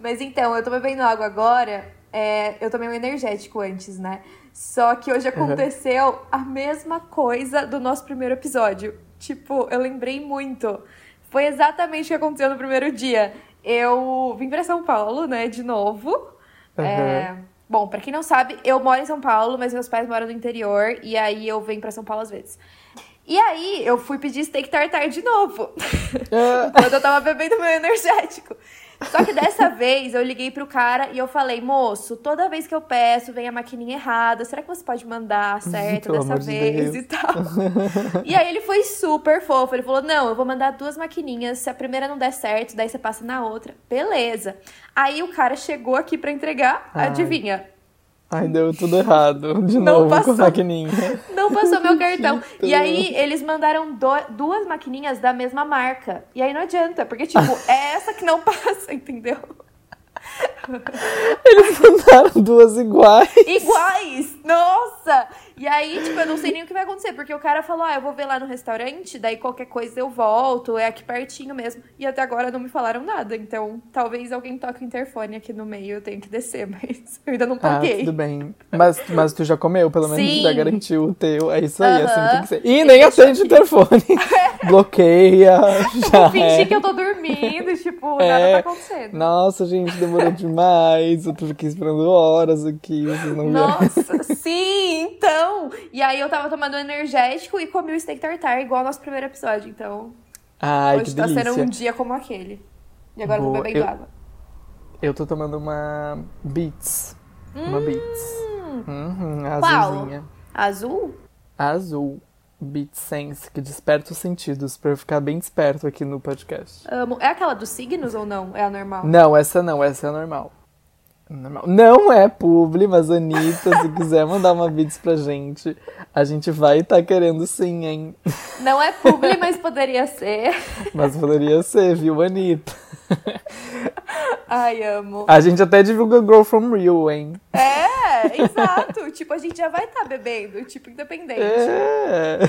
Mas então, eu tô bebendo água agora. É, eu tomei um energético antes, né? Só que hoje aconteceu uhum. a mesma coisa do nosso primeiro episódio. Tipo, eu lembrei muito. Foi exatamente o que aconteceu no primeiro dia. Eu vim para São Paulo, né, de novo. Uhum. É, bom, para quem não sabe, eu moro em São Paulo, mas meus pais moram no interior. E aí eu venho para São Paulo às vezes. E aí, eu fui pedir steak tartar de novo. Uh. Quando eu tava bebendo meu energético. Só que dessa vez eu liguei pro cara e eu falei, moço, toda vez que eu peço vem a maquininha errada. Será que você pode mandar certo dessa vez de e tal? e aí ele foi super fofo. Ele falou: não, eu vou mandar duas maquininhas. Se a primeira não der certo, daí você passa na outra. Beleza. Aí o cara chegou aqui para entregar, Ai. adivinha? Ai, deu tudo errado. De não novo passou, com a maquininha. Não passou meu cartão. e aí, eles mandaram do, duas maquininhas da mesma marca. E aí não adianta, porque, tipo, é essa que não passa, entendeu? Eles mandaram duas iguais. Iguais! Nossa! E aí, tipo, eu não sei nem o que vai acontecer, porque o cara falou: ah, eu vou ver lá no restaurante, daí qualquer coisa eu volto, é aqui pertinho mesmo. E até agora não me falaram nada, então talvez alguém toque o interfone aqui no meio, eu tenho que descer, mas eu ainda não ah, paguei. Ah, tudo bem. Mas, mas tu já comeu, pelo menos Sim. já garantiu o teu. É isso aí, uh -huh. assim tem que ser. E nem atende o interfone. Bloqueia. Já eu fingi é. que eu tô dormindo, tipo, é. nada tá acontecendo. Nossa, gente, demorou demais. Eu tô aqui esperando horas aqui, vocês não Nossa, sim, então. Não! E aí eu tava tomando energético e comi o steak tartar, igual ao nosso primeiro episódio. Então, Ai, hoje tá delícia. sendo um dia como aquele. E agora Boa. eu tô bebendo eu, água. Eu tô tomando uma Beats. Hum, uma Beats. Uhum, azulzinha. Qual? Azul? Azul. Beat Sense, que desperta os sentidos, pra eu ficar bem desperto aqui no podcast. Amo. É aquela dos signos ou não? É a normal? Não, essa não, essa é a normal. Normal. Não é publi, mas Anitta, se quiser mandar uma bits pra gente, a gente vai estar tá querendo sim, hein? Não é publi, mas poderia ser. Mas poderia ser, viu, Anitta? Ai, amo. A gente até divulga Grow From Real, hein? É, exato. tipo, a gente já vai estar tá bebendo, tipo, independente. É.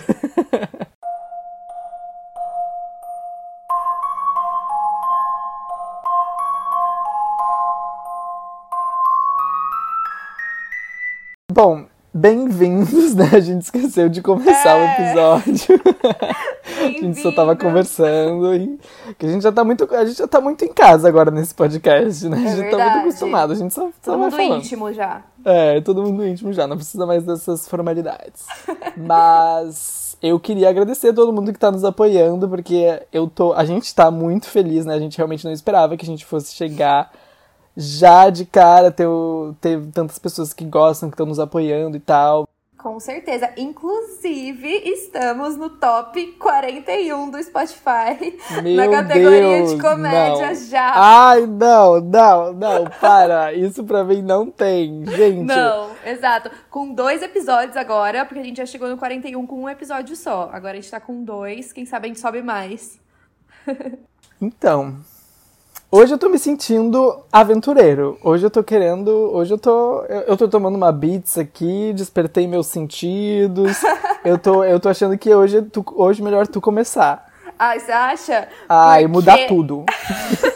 bem-vindos, né? A gente esqueceu de começar é. o episódio. a gente só tava conversando e que a gente já tá muito, a gente já tá muito em casa agora nesse podcast, né? É a gente verdade. tá muito acostumado, a gente só, todo mundo falando. íntimo já. É, todo mundo íntimo já, não precisa mais dessas formalidades. Mas eu queria agradecer a todo mundo que tá nos apoiando, porque eu tô, a gente tá muito feliz, né? A gente realmente não esperava que a gente fosse chegar já de cara ter, ter tantas pessoas que gostam, que estão nos apoiando e tal. Com certeza. Inclusive, estamos no top 41 do Spotify. Meu na categoria Deus, de comédia não. já. Ai, não, não, não, para. Isso pra mim não tem, gente. Não, exato. Com dois episódios agora, porque a gente já chegou no 41 com um episódio só. Agora a gente tá com dois, quem sabe a gente sobe mais. então, Hoje eu tô me sentindo aventureiro. Hoje eu tô querendo. Hoje eu tô. Eu, tô tomando uma beats aqui, despertei meus sentidos. eu, tô, eu tô achando que hoje, tu, hoje é melhor tu começar. Ai, você acha? Ai, Porque... mudar tudo.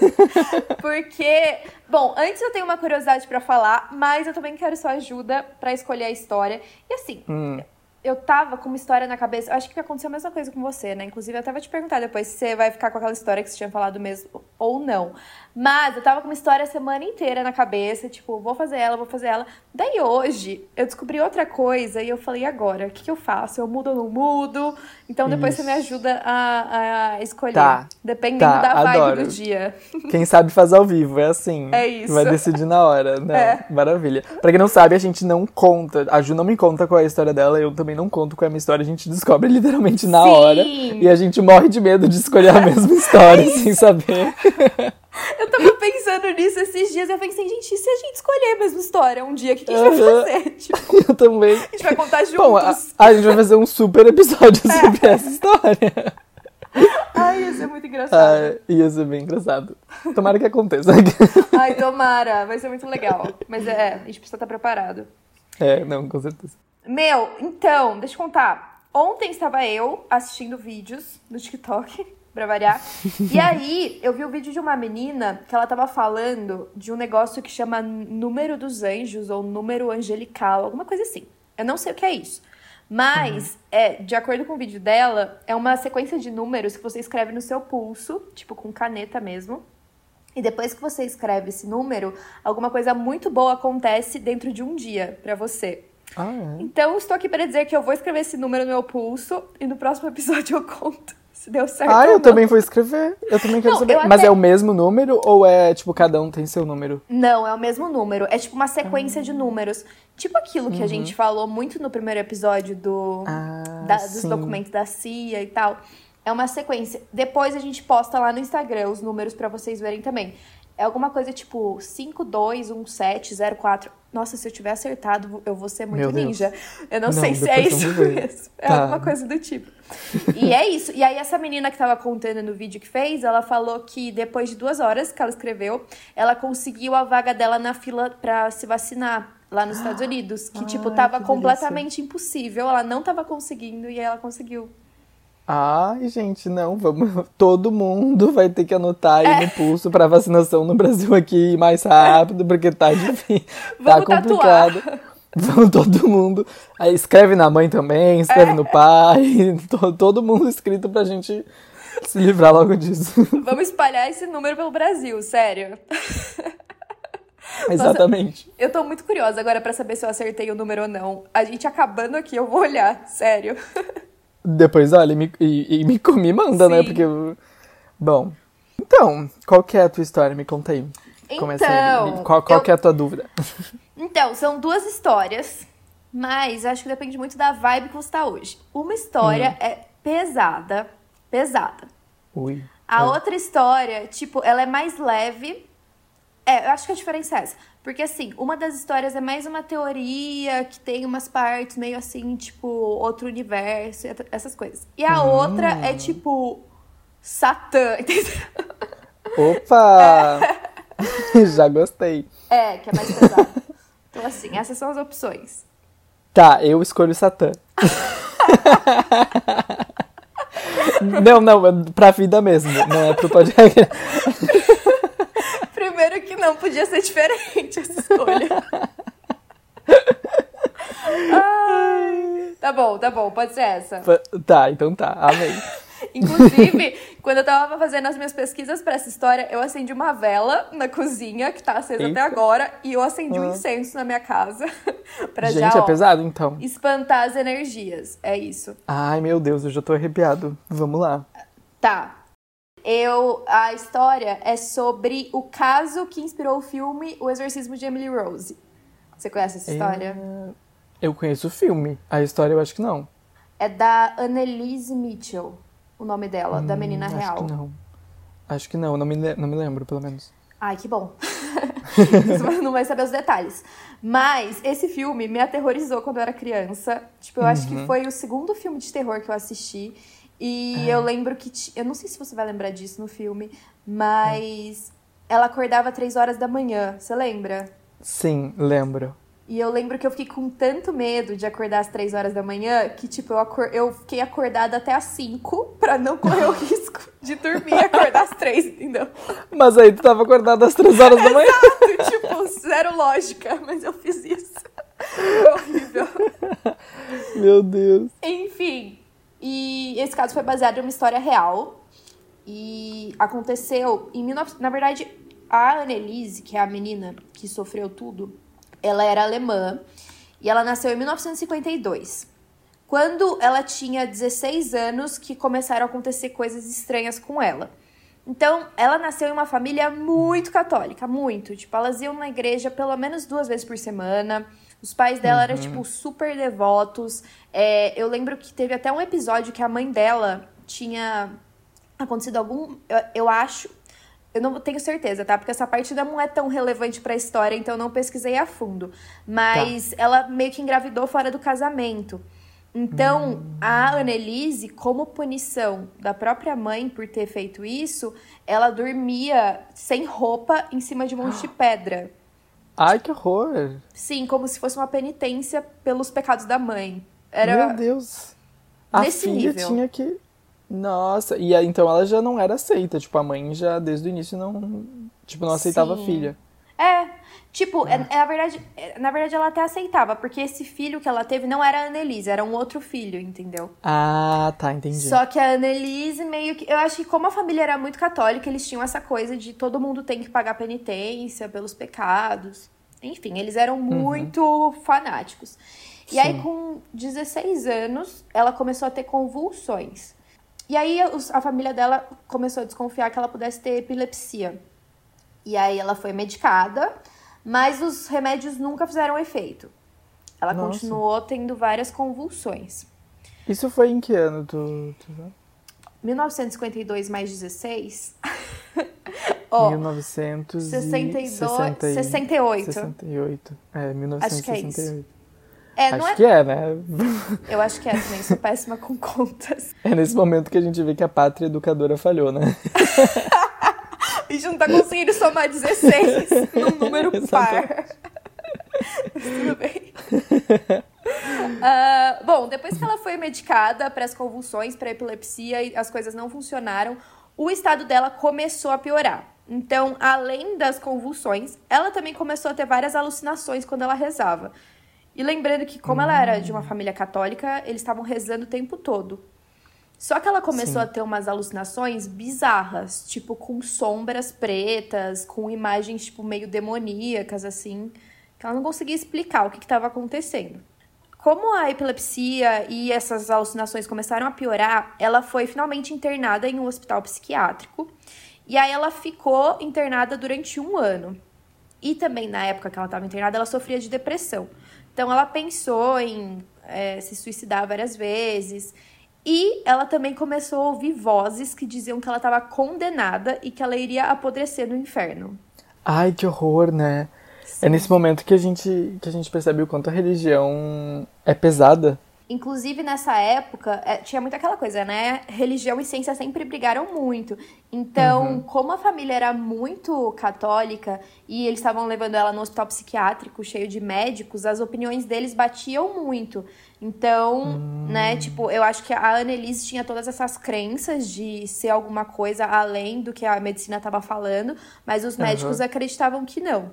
Porque. Bom, antes eu tenho uma curiosidade para falar, mas eu também quero sua ajuda para escolher a história. E assim, hum eu tava com uma história na cabeça. Acho que aconteceu a mesma coisa com você, né? Inclusive, eu até vou te perguntar depois se você vai ficar com aquela história que você tinha falado mesmo ou não. Mas eu tava com uma história a semana inteira na cabeça, tipo, vou fazer ela, vou fazer ela. Daí hoje, eu descobri outra coisa e eu falei, agora, o que, que eu faço? Eu mudo ou não mudo? Então depois Isso. você me ajuda a, a escolher. Tá. Dependendo tá, da vibe adoro. do dia. Quem sabe faz ao vivo, é assim. É isso. Vai decidir na hora, né? É. Maravilha. Pra quem não sabe, a gente não conta. A Ju não me conta qual é a história dela, eu também não conto qual é a minha história. A gente descobre literalmente na Sim. hora. E a gente morre de medo de escolher a mesma história é sem saber. Eu tava pensando nisso esses dias. Eu pensei, gente, e se a gente escolher a mesma história um dia, o que, que a gente vai fazer? Tipo, eu também. A gente vai contar juntos. Bom, a, a gente vai fazer um super episódio é. sobre essa história. Ai, ia ser muito engraçado. Ah, ia ser bem engraçado. Tomara que aconteça. Ai, tomara. Vai ser muito legal. Mas é, a gente precisa estar preparado. É, não, com certeza. Meu, então, deixa eu contar. Ontem estava eu assistindo vídeos no TikTok pra variar. E aí, eu vi o um vídeo de uma menina que ela tava falando de um negócio que chama número dos anjos ou número angelical, alguma coisa assim. Eu não sei o que é isso. Mas, uhum. é, de acordo com o vídeo dela, é uma sequência de números que você escreve no seu pulso, tipo com caneta mesmo. E depois que você escreve esse número, alguma coisa muito boa acontece dentro de um dia para você. Ah, é? Então, estou aqui para dizer que eu vou escrever esse número no meu pulso e no próximo episódio eu conto se deu certo. Ah, eu não. também vou escrever. Eu também quero não, saber. Até... Mas é o mesmo número ou é, tipo, cada um tem seu número? Não, é o mesmo número. É tipo uma sequência de números. Tipo aquilo que uhum. a gente falou muito no primeiro episódio do, ah, da, dos documentos da CIA e tal. É uma sequência. Depois a gente posta lá no Instagram os números para vocês verem também. É alguma coisa tipo 521704. Nossa, se eu tiver acertado, eu vou ser muito ninja. Eu não, não sei se é isso mesmo. É tá. alguma coisa do tipo. e é isso. E aí, essa menina que tava contando no vídeo que fez, ela falou que depois de duas horas que ela escreveu, ela conseguiu a vaga dela na fila pra se vacinar lá nos Estados Unidos. Que, tipo, tava que completamente impossível. Ela não tava conseguindo e ela conseguiu. Ai, gente, não, vamos. Todo mundo vai ter que anotar aí é. no pulso para vacinação no Brasil aqui mais rápido, porque tá difícil. tá complicado. Vamos todo mundo. Aí escreve na mãe também, escreve é. no pai, to, todo mundo escrito pra gente se livrar logo disso. Vamos espalhar esse número pelo Brasil, sério. Exatamente. Nossa, eu tô muito curiosa agora para saber se eu acertei o número ou não. A gente acabando aqui, eu vou olhar, sério. Depois, olha, e me, e, e me, me manda, né? Sim. né? Porque. Bom. Então, qual que é a tua história? Me conta aí. Então. Qual, qual eu... que é a tua dúvida? Então, são duas histórias, mas acho que depende muito da vibe que você tá hoje. Uma história hum. é pesada, pesada. Ui. A é. outra história, tipo, ela é mais leve. É, eu acho que a diferença é essa. Porque, assim, uma das histórias é mais uma teoria que tem umas partes meio assim, tipo, outro universo, essas coisas. E a hum. outra é tipo. Satã, entendeu? Opa! É. Já gostei. É, que é mais pesado. Então, assim, essas são as opções. Tá, eu escolho Satã. não, não, pra vida mesmo, não é pro podcast. Primeiro que não podia ser diferente essa escolha. Ai, tá bom, tá bom, pode ser essa. Tá, então tá, amei. Inclusive, quando eu tava fazendo as minhas pesquisas para essa história, eu acendi uma vela na cozinha, que tá acesa Eita. até agora, e eu acendi um incenso na minha casa. pra Gente, já, é pesado então. Espantar as energias. É isso. Ai, meu Deus, eu já tô arrepiado. Vamos lá. Tá. Eu, a história é sobre o caso que inspirou o filme O Exorcismo de Emily Rose. Você conhece essa história? É... Eu conheço o filme. A história eu acho que não. É da Annelise Mitchell, o nome dela, hum, da menina acho real. Acho que não. Acho que não, não me, não me lembro, pelo menos. Ai, que bom. Você não vai saber os detalhes. Mas esse filme me aterrorizou quando eu era criança. Tipo, eu uhum. acho que uhum. foi o segundo filme de terror que eu assisti. E é. eu lembro que. Eu não sei se você vai lembrar disso no filme, mas é. ela acordava três horas da manhã. Você lembra? Sim, lembro. E eu lembro que eu fiquei com tanto medo de acordar às três horas da manhã que, tipo, eu, acor... eu fiquei acordada até às cinco pra não correr o risco de dormir e acordar às três, entendeu? Mas aí tu tava acordada às três horas da manhã. Exato, tipo, zero lógica, mas eu fiz isso. Foi horrível. Meu Deus. Enfim, e esse caso foi baseado em uma história real. E aconteceu em 19... Na verdade, a Annelise, que é a menina que sofreu tudo, ela era alemã e ela nasceu em 1952. Quando ela tinha 16 anos, que começaram a acontecer coisas estranhas com ela. Então, ela nasceu em uma família muito católica, muito. Tipo, elas iam na igreja pelo menos duas vezes por semana. Os pais dela uhum. eram, tipo, super devotos. É, eu lembro que teve até um episódio que a mãe dela tinha acontecido algum. Eu, eu, acho. Eu não tenho certeza, tá? Porque essa parte não é tão relevante para a história, então eu não pesquisei a fundo. Mas tá. ela meio que engravidou fora do casamento. Então, hum. a Annelise, como punição da própria mãe por ter feito isso, ela dormia sem roupa em cima de um monte de pedra. Ai, que horror! Sim, como se fosse uma penitência pelos pecados da mãe. Era Meu Deus! A filha nível. tinha que. Nossa, e então ela já não era aceita, tipo, a mãe já desde o início não, tipo, não aceitava a Sim. filha. É, tipo, é, é, na, verdade, é, na verdade ela até aceitava, porque esse filho que ela teve não era a Annelise, era um outro filho, entendeu? Ah, tá, entendi. Só que a Annelise meio que. Eu acho que, como a família era muito católica, eles tinham essa coisa de todo mundo tem que pagar penitência pelos pecados. Enfim, eles eram muito fanáticos. E aí, Sim. com 16 anos, ela começou a ter convulsões. E aí, a família dela começou a desconfiar que ela pudesse ter epilepsia. E aí, ela foi medicada, mas os remédios nunca fizeram efeito. Ela Nossa. continuou tendo várias convulsões. Isso foi em que ano, sabe? 1952 mais 16. Ó, 1962, 62, 68. 68. É, Acho que é isso. 1968. É, Acho é. que é, né? Eu acho que é também, sou péssima com contas. É nesse momento que a gente vê que a pátria educadora falhou, né? A gente não tá conseguindo somar 16 num número par. Mas Tudo bem. Ah, bom, depois que ela foi medicada para as convulsões, para epilepsia e as coisas não funcionaram, o estado dela começou a piorar. Então, além das convulsões, ela também começou a ter várias alucinações quando ela rezava. E lembrando que, como ela era de uma família católica, eles estavam rezando o tempo todo. Só que ela começou Sim. a ter umas alucinações bizarras, tipo com sombras pretas, com imagens tipo meio demoníacas assim, que ela não conseguia explicar o que estava acontecendo. Como a epilepsia e essas alucinações começaram a piorar, ela foi finalmente internada em um hospital psiquiátrico. E aí ela ficou internada durante um ano. E também na época que ela estava internada, ela sofria de depressão. Então ela pensou em eh, se suicidar várias vezes. E ela também começou a ouvir vozes que diziam que ela estava condenada e que ela iria apodrecer no inferno. Ai, que horror, né? É nesse momento que a gente que a gente percebe o quanto a religião é pesada. Inclusive, nessa época, é, tinha muito aquela coisa, né? Religião e ciência sempre brigaram muito. Então, como a família era muito católica e eles estavam levando ela no hospital psiquiátrico cheio de médicos, as opiniões deles batiam muito. Então, né, tipo, eu acho que a Annelise tinha todas essas crenças de ser alguma coisa além do que a medicina estava falando, mas os Aham. médicos acreditavam que não.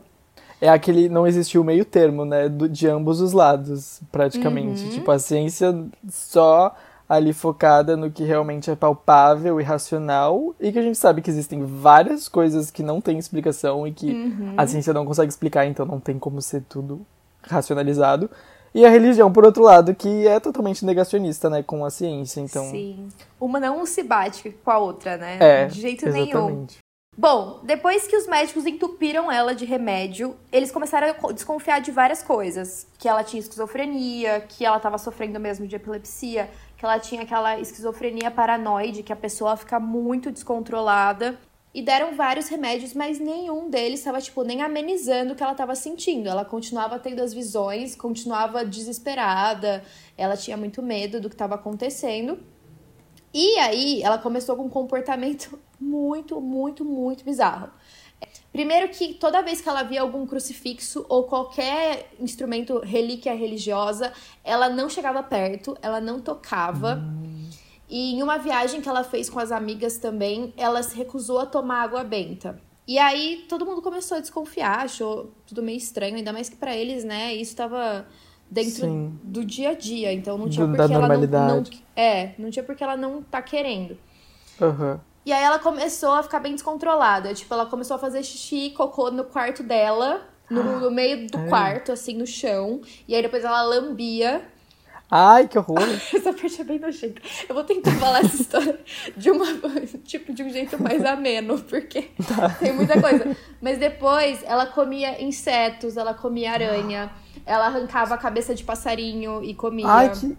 É aquele não existiu meio termo, né? do- de ambos os lados, praticamente. Tipo, a ciência só ali focada no que realmente é palpável e racional, e que a gente sabe que existem várias coisas que não têm explicação e que a ciência não consegue explicar, então não tem como ser tudo racionalizado. E a religião, por outro lado, que é totalmente negacionista, né, com a ciência, então... Sim. Uma não se bate com a outra, né? É, de jeito nenhum. exatamente. Bom, depois que os médicos entupiram ela de remédio, eles começaram a co- desconfiar de várias coisas. Que ela tinha esquizofrenia, que ela estava sofrendo mesmo de epilepsia, que ela tinha aquela esquizofrenia paranoide, que a pessoa fica muito descontrolada. E deram vários remédios, mas nenhum deles estava, tipo, nem amenizando o que ela estava sentindo. Ela continuava tendo as visões, continuava desesperada, ela tinha muito medo do que estava acontecendo. E aí, ela começou com um comportamento muito, muito, muito bizarro. Primeiro que toda vez que ela via algum crucifixo ou qualquer instrumento, relíquia religiosa, ela não chegava perto, ela não tocava. E em uma viagem que ela fez com as amigas também, ela se recusou a tomar água benta. E aí todo mundo começou a desconfiar, achou tudo meio estranho, ainda mais que pra eles, né, isso tava dentro Sim. do dia a dia, então não tinha Do- por da que ela não, não é, não tinha por que ela não tá querendo. Aham. E aí ela começou a ficar bem descontrolada. Tipo, ela começou a fazer xixi e cocô no quarto dela, no, no meio do É. quarto, assim, no chão. E aí depois ela lambia. Ai, que horror! Essa parte é bem nojenta. Eu vou tentar falar essa história de uma, tipo, de um jeito mais ameno, porque Tá. tem muita coisa. Mas depois ela comia insetos, ela comia aranha, ela arrancava a cabeça de passarinho e comia. Ai, que...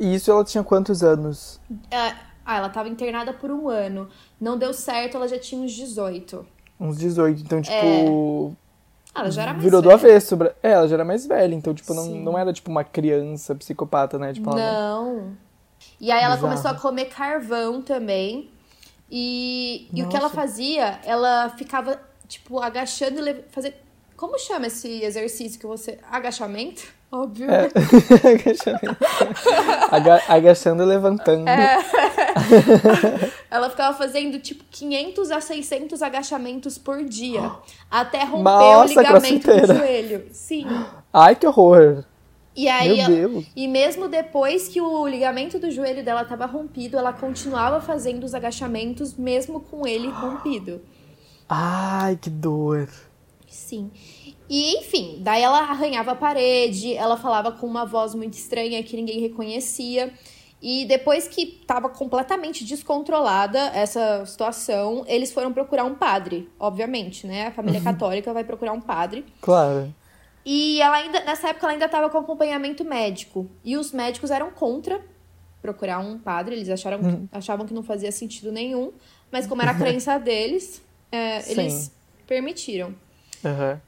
E isso ela tinha quantos anos? Ah, ela tava internada por um ano. Não deu certo, ela já tinha uns 18. Uns 18, então, tipo... Ah, Ela já era mais Virou do velha. avesso. bra- É, ela já era mais velha, então, tipo, não, Sim. não era, tipo, uma criança psicopata, né? Tipo, não- Não. E aí ela Bizarro. começou a comer carvão também. E, e o que ela fazia, ela ficava, tipo, agachando e fazer, Como chama esse exercício que você. Agachamento? Óbvio. É. Aga- agachando e levantando. É. Ela ficava fazendo tipo 500 a 600 agachamentos por dia. Até romper Nossa, o ligamento do joelho. Sim. Ai, que horror. E aí, ela- e mesmo depois que o ligamento do joelho dela estava rompido, ela continuava fazendo os agachamentos, mesmo com ele rompido. Ai, que dor. Sim. E enfim, daí ela arranhava a parede, ela falava com uma voz muito estranha que ninguém reconhecia. E depois que estava completamente descontrolada essa situação, eles foram procurar um padre, obviamente, né? A família católica vai procurar um padre. Claro. E ela ainda, nessa época, ela ainda estava com acompanhamento médico. E os médicos eram contra procurar um padre, eles acharam, achavam que não fazia sentido nenhum. Mas como era a crença deles, é, eles permitiram. Aham.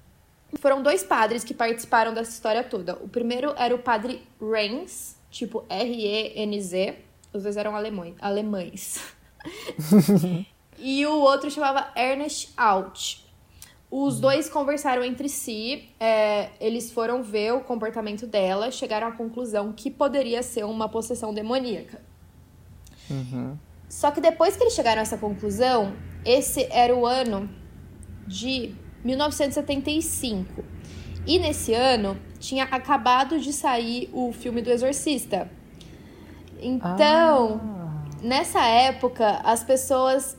Foram dois padres que participaram dessa história toda. O primeiro era o padre Renz, tipo R-E-N-Z. Os dois eram alemães. alemães. e o outro chamava Ernest Alt. Os dois conversaram entre si, é, eles foram ver o comportamento dela, chegaram à conclusão que poderia ser uma possessão demoníaca. Uhum. Só que depois que eles chegaram a essa conclusão, esse era o ano de 1975. E nesse ano tinha acabado de sair o filme do Exorcista. Então, nessa época, as pessoas.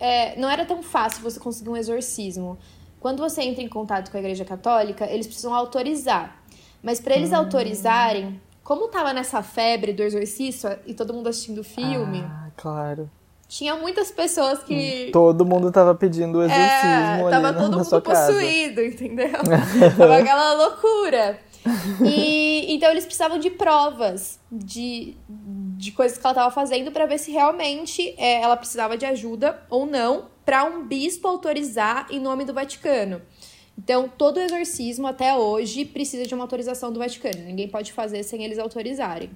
é, não era tão fácil você conseguir um exorcismo. Quando você entra em contato com a Igreja Católica, eles precisam autorizar. Mas para eles autorizarem, como tava nessa febre do exorcista e todo mundo assistindo o filme, Ah, claro. Tinha muitas pessoas que. Todo mundo tava pedindo o É, exorcismo ali tava na, todo na mundo casa. possuído, entendeu? tava aquela loucura. E então eles precisavam de provas de, de coisas que ela tava fazendo pra ver se realmente é, ela precisava de ajuda ou não pra um bispo autorizar em nome do Vaticano. Então, todo exorcismo até hoje precisa de uma autorização do Vaticano. Ninguém pode fazer sem eles autorizarem.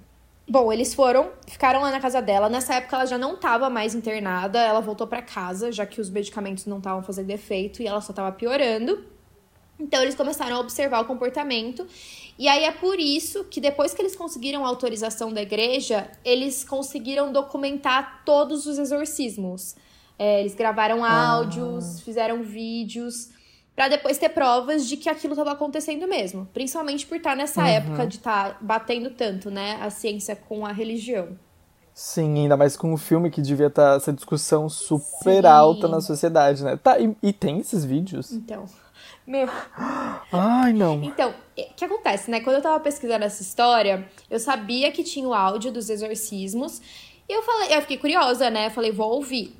Bom, eles foram, ficaram lá na casa dela. Nessa época ela já não estava mais internada, ela voltou para casa, já que os medicamentos não estavam fazendo efeito e ela só estava piorando. Então eles começaram a observar o comportamento. E aí é por isso que depois que eles conseguiram a autorização da igreja, eles conseguiram documentar todos os exorcismos. É, eles gravaram áudios, fizeram vídeos, para depois ter provas de que aquilo estava acontecendo mesmo. Principalmente por estar nessa época de estar batendo tanto, né, a ciência com a religião. Sim, ainda mais com o filme que devia estar essa discussão super Sim. alta na sociedade, né? Tá, e, e tem esses vídeos? Então, meu, Ai, não. Então, o que acontece, né? Quando eu tava pesquisando essa história, eu sabia que tinha o áudio dos exorcismos. E eu falei, eu fiquei curiosa, né? Eu falei, vou ouvir.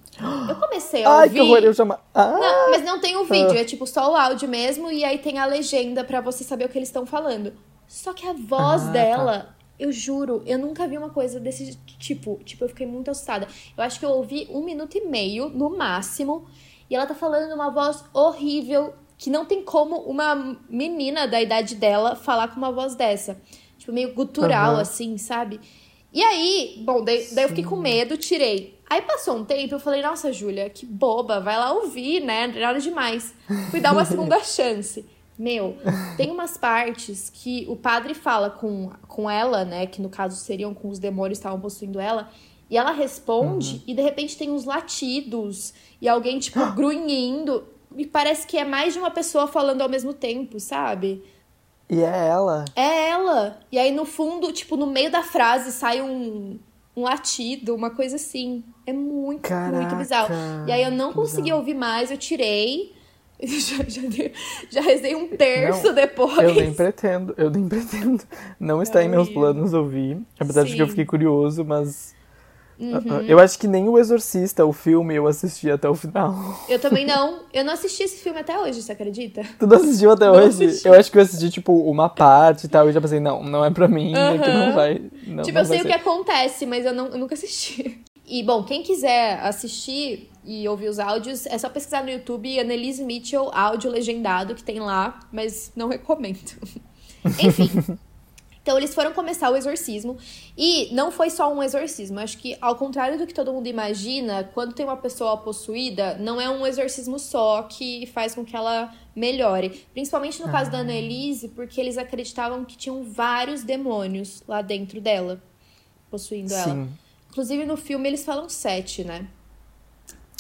Eu comecei a Ai, ouvir. que horror, eu chamo. Ah, Não, mas não tem o vídeo, é tipo só o áudio mesmo, e aí tem a legenda pra você saber o que eles estão falando. Só que a voz Ah, tá. dela, eu juro, eu nunca vi uma coisa desse tipo. Tipo, eu fiquei muito assustada. Eu acho que eu ouvi um minuto e meio, no máximo, e ela tá falando uma voz horrível, que não tem como uma menina da idade dela falar com uma voz dessa. Tipo, meio gutural, Aham. assim, sabe? E aí, bom, daí, daí eu fiquei com medo, tirei. Aí passou um tempo, eu falei, nossa, Júlia, que boba, vai lá ouvir, né? Nada demais. Fui dar uma segunda chance. Meu, tem umas partes que o padre fala com, com ela, né? Que no caso seriam com os demônios que estavam possuindo ela. E ela responde, e de repente tem uns latidos, e alguém, tipo, grunhindo. E parece que é mais de uma pessoa falando ao mesmo tempo, sabe? E é ela. É ela. E aí, no fundo, tipo, no meio da frase sai um, um latido, uma coisa assim. É muito, muito Caraca, bizarro. E aí eu não consegui bizarro. ouvir mais, eu tirei. Já, já, já rezei um terço Não, depois. Eu nem pretendo, eu nem pretendo. Não está em meus planos ouvir. Apesar de que eu Sim. fiquei curioso, mas. Uhum. Eu acho que nem o Exorcista, o filme, eu assisti até o final. Eu também não. Eu não assisti esse filme até hoje, você acredita? Tu não assistiu até Não hoje? assisti. Eu acho que eu assisti, tipo, uma parte e tal, e já pensei, não, não é pra mim, é que não vai. Não, tipo, não eu sei vai o que ser. acontece, mas eu, não, eu nunca assisti. E, bom, quem quiser assistir e ouvir os áudios, é só pesquisar no YouTube Annelise Mitchell, áudio legendado, que tem lá, mas não recomendo. Enfim. Então eles foram começar o exorcismo e não foi só um exorcismo. Acho que ao contrário do que todo mundo imagina, quando tem uma pessoa possuída, não é um exorcismo só que faz com que ela melhore. Principalmente no caso da Annelise, porque eles acreditavam que tinham vários demônios lá dentro dela, possuindo Sim. ela. Inclusive no filme eles falam sete, né?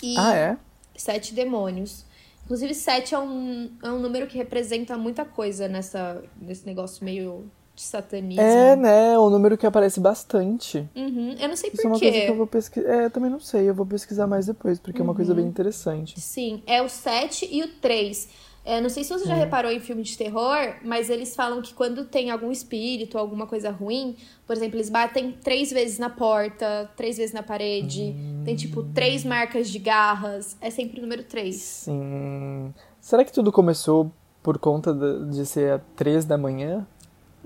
E Ah, é? sete demônios. Inclusive, sete é um, é um número que representa muita coisa nessa, nesse negócio meio de satanismo. É, né? É um número que aparece bastante. Uhum. Eu não sei Isso é uma por coisa que eu quê. vou pesquisar. É, eu também não sei, eu vou pesquisar mais depois, porque é uma Uhum. coisa bem interessante. Sim, é o 7 e o 3. É, não sei se você já reparou em filme de terror, mas eles falam que quando tem algum espírito, alguma coisa ruim, por exemplo, eles batem três vezes na porta, três vezes na parede, tem tipo três marcas de garras, é sempre o número 3. Sim. Será que tudo começou por conta de, de ser a três da manhã?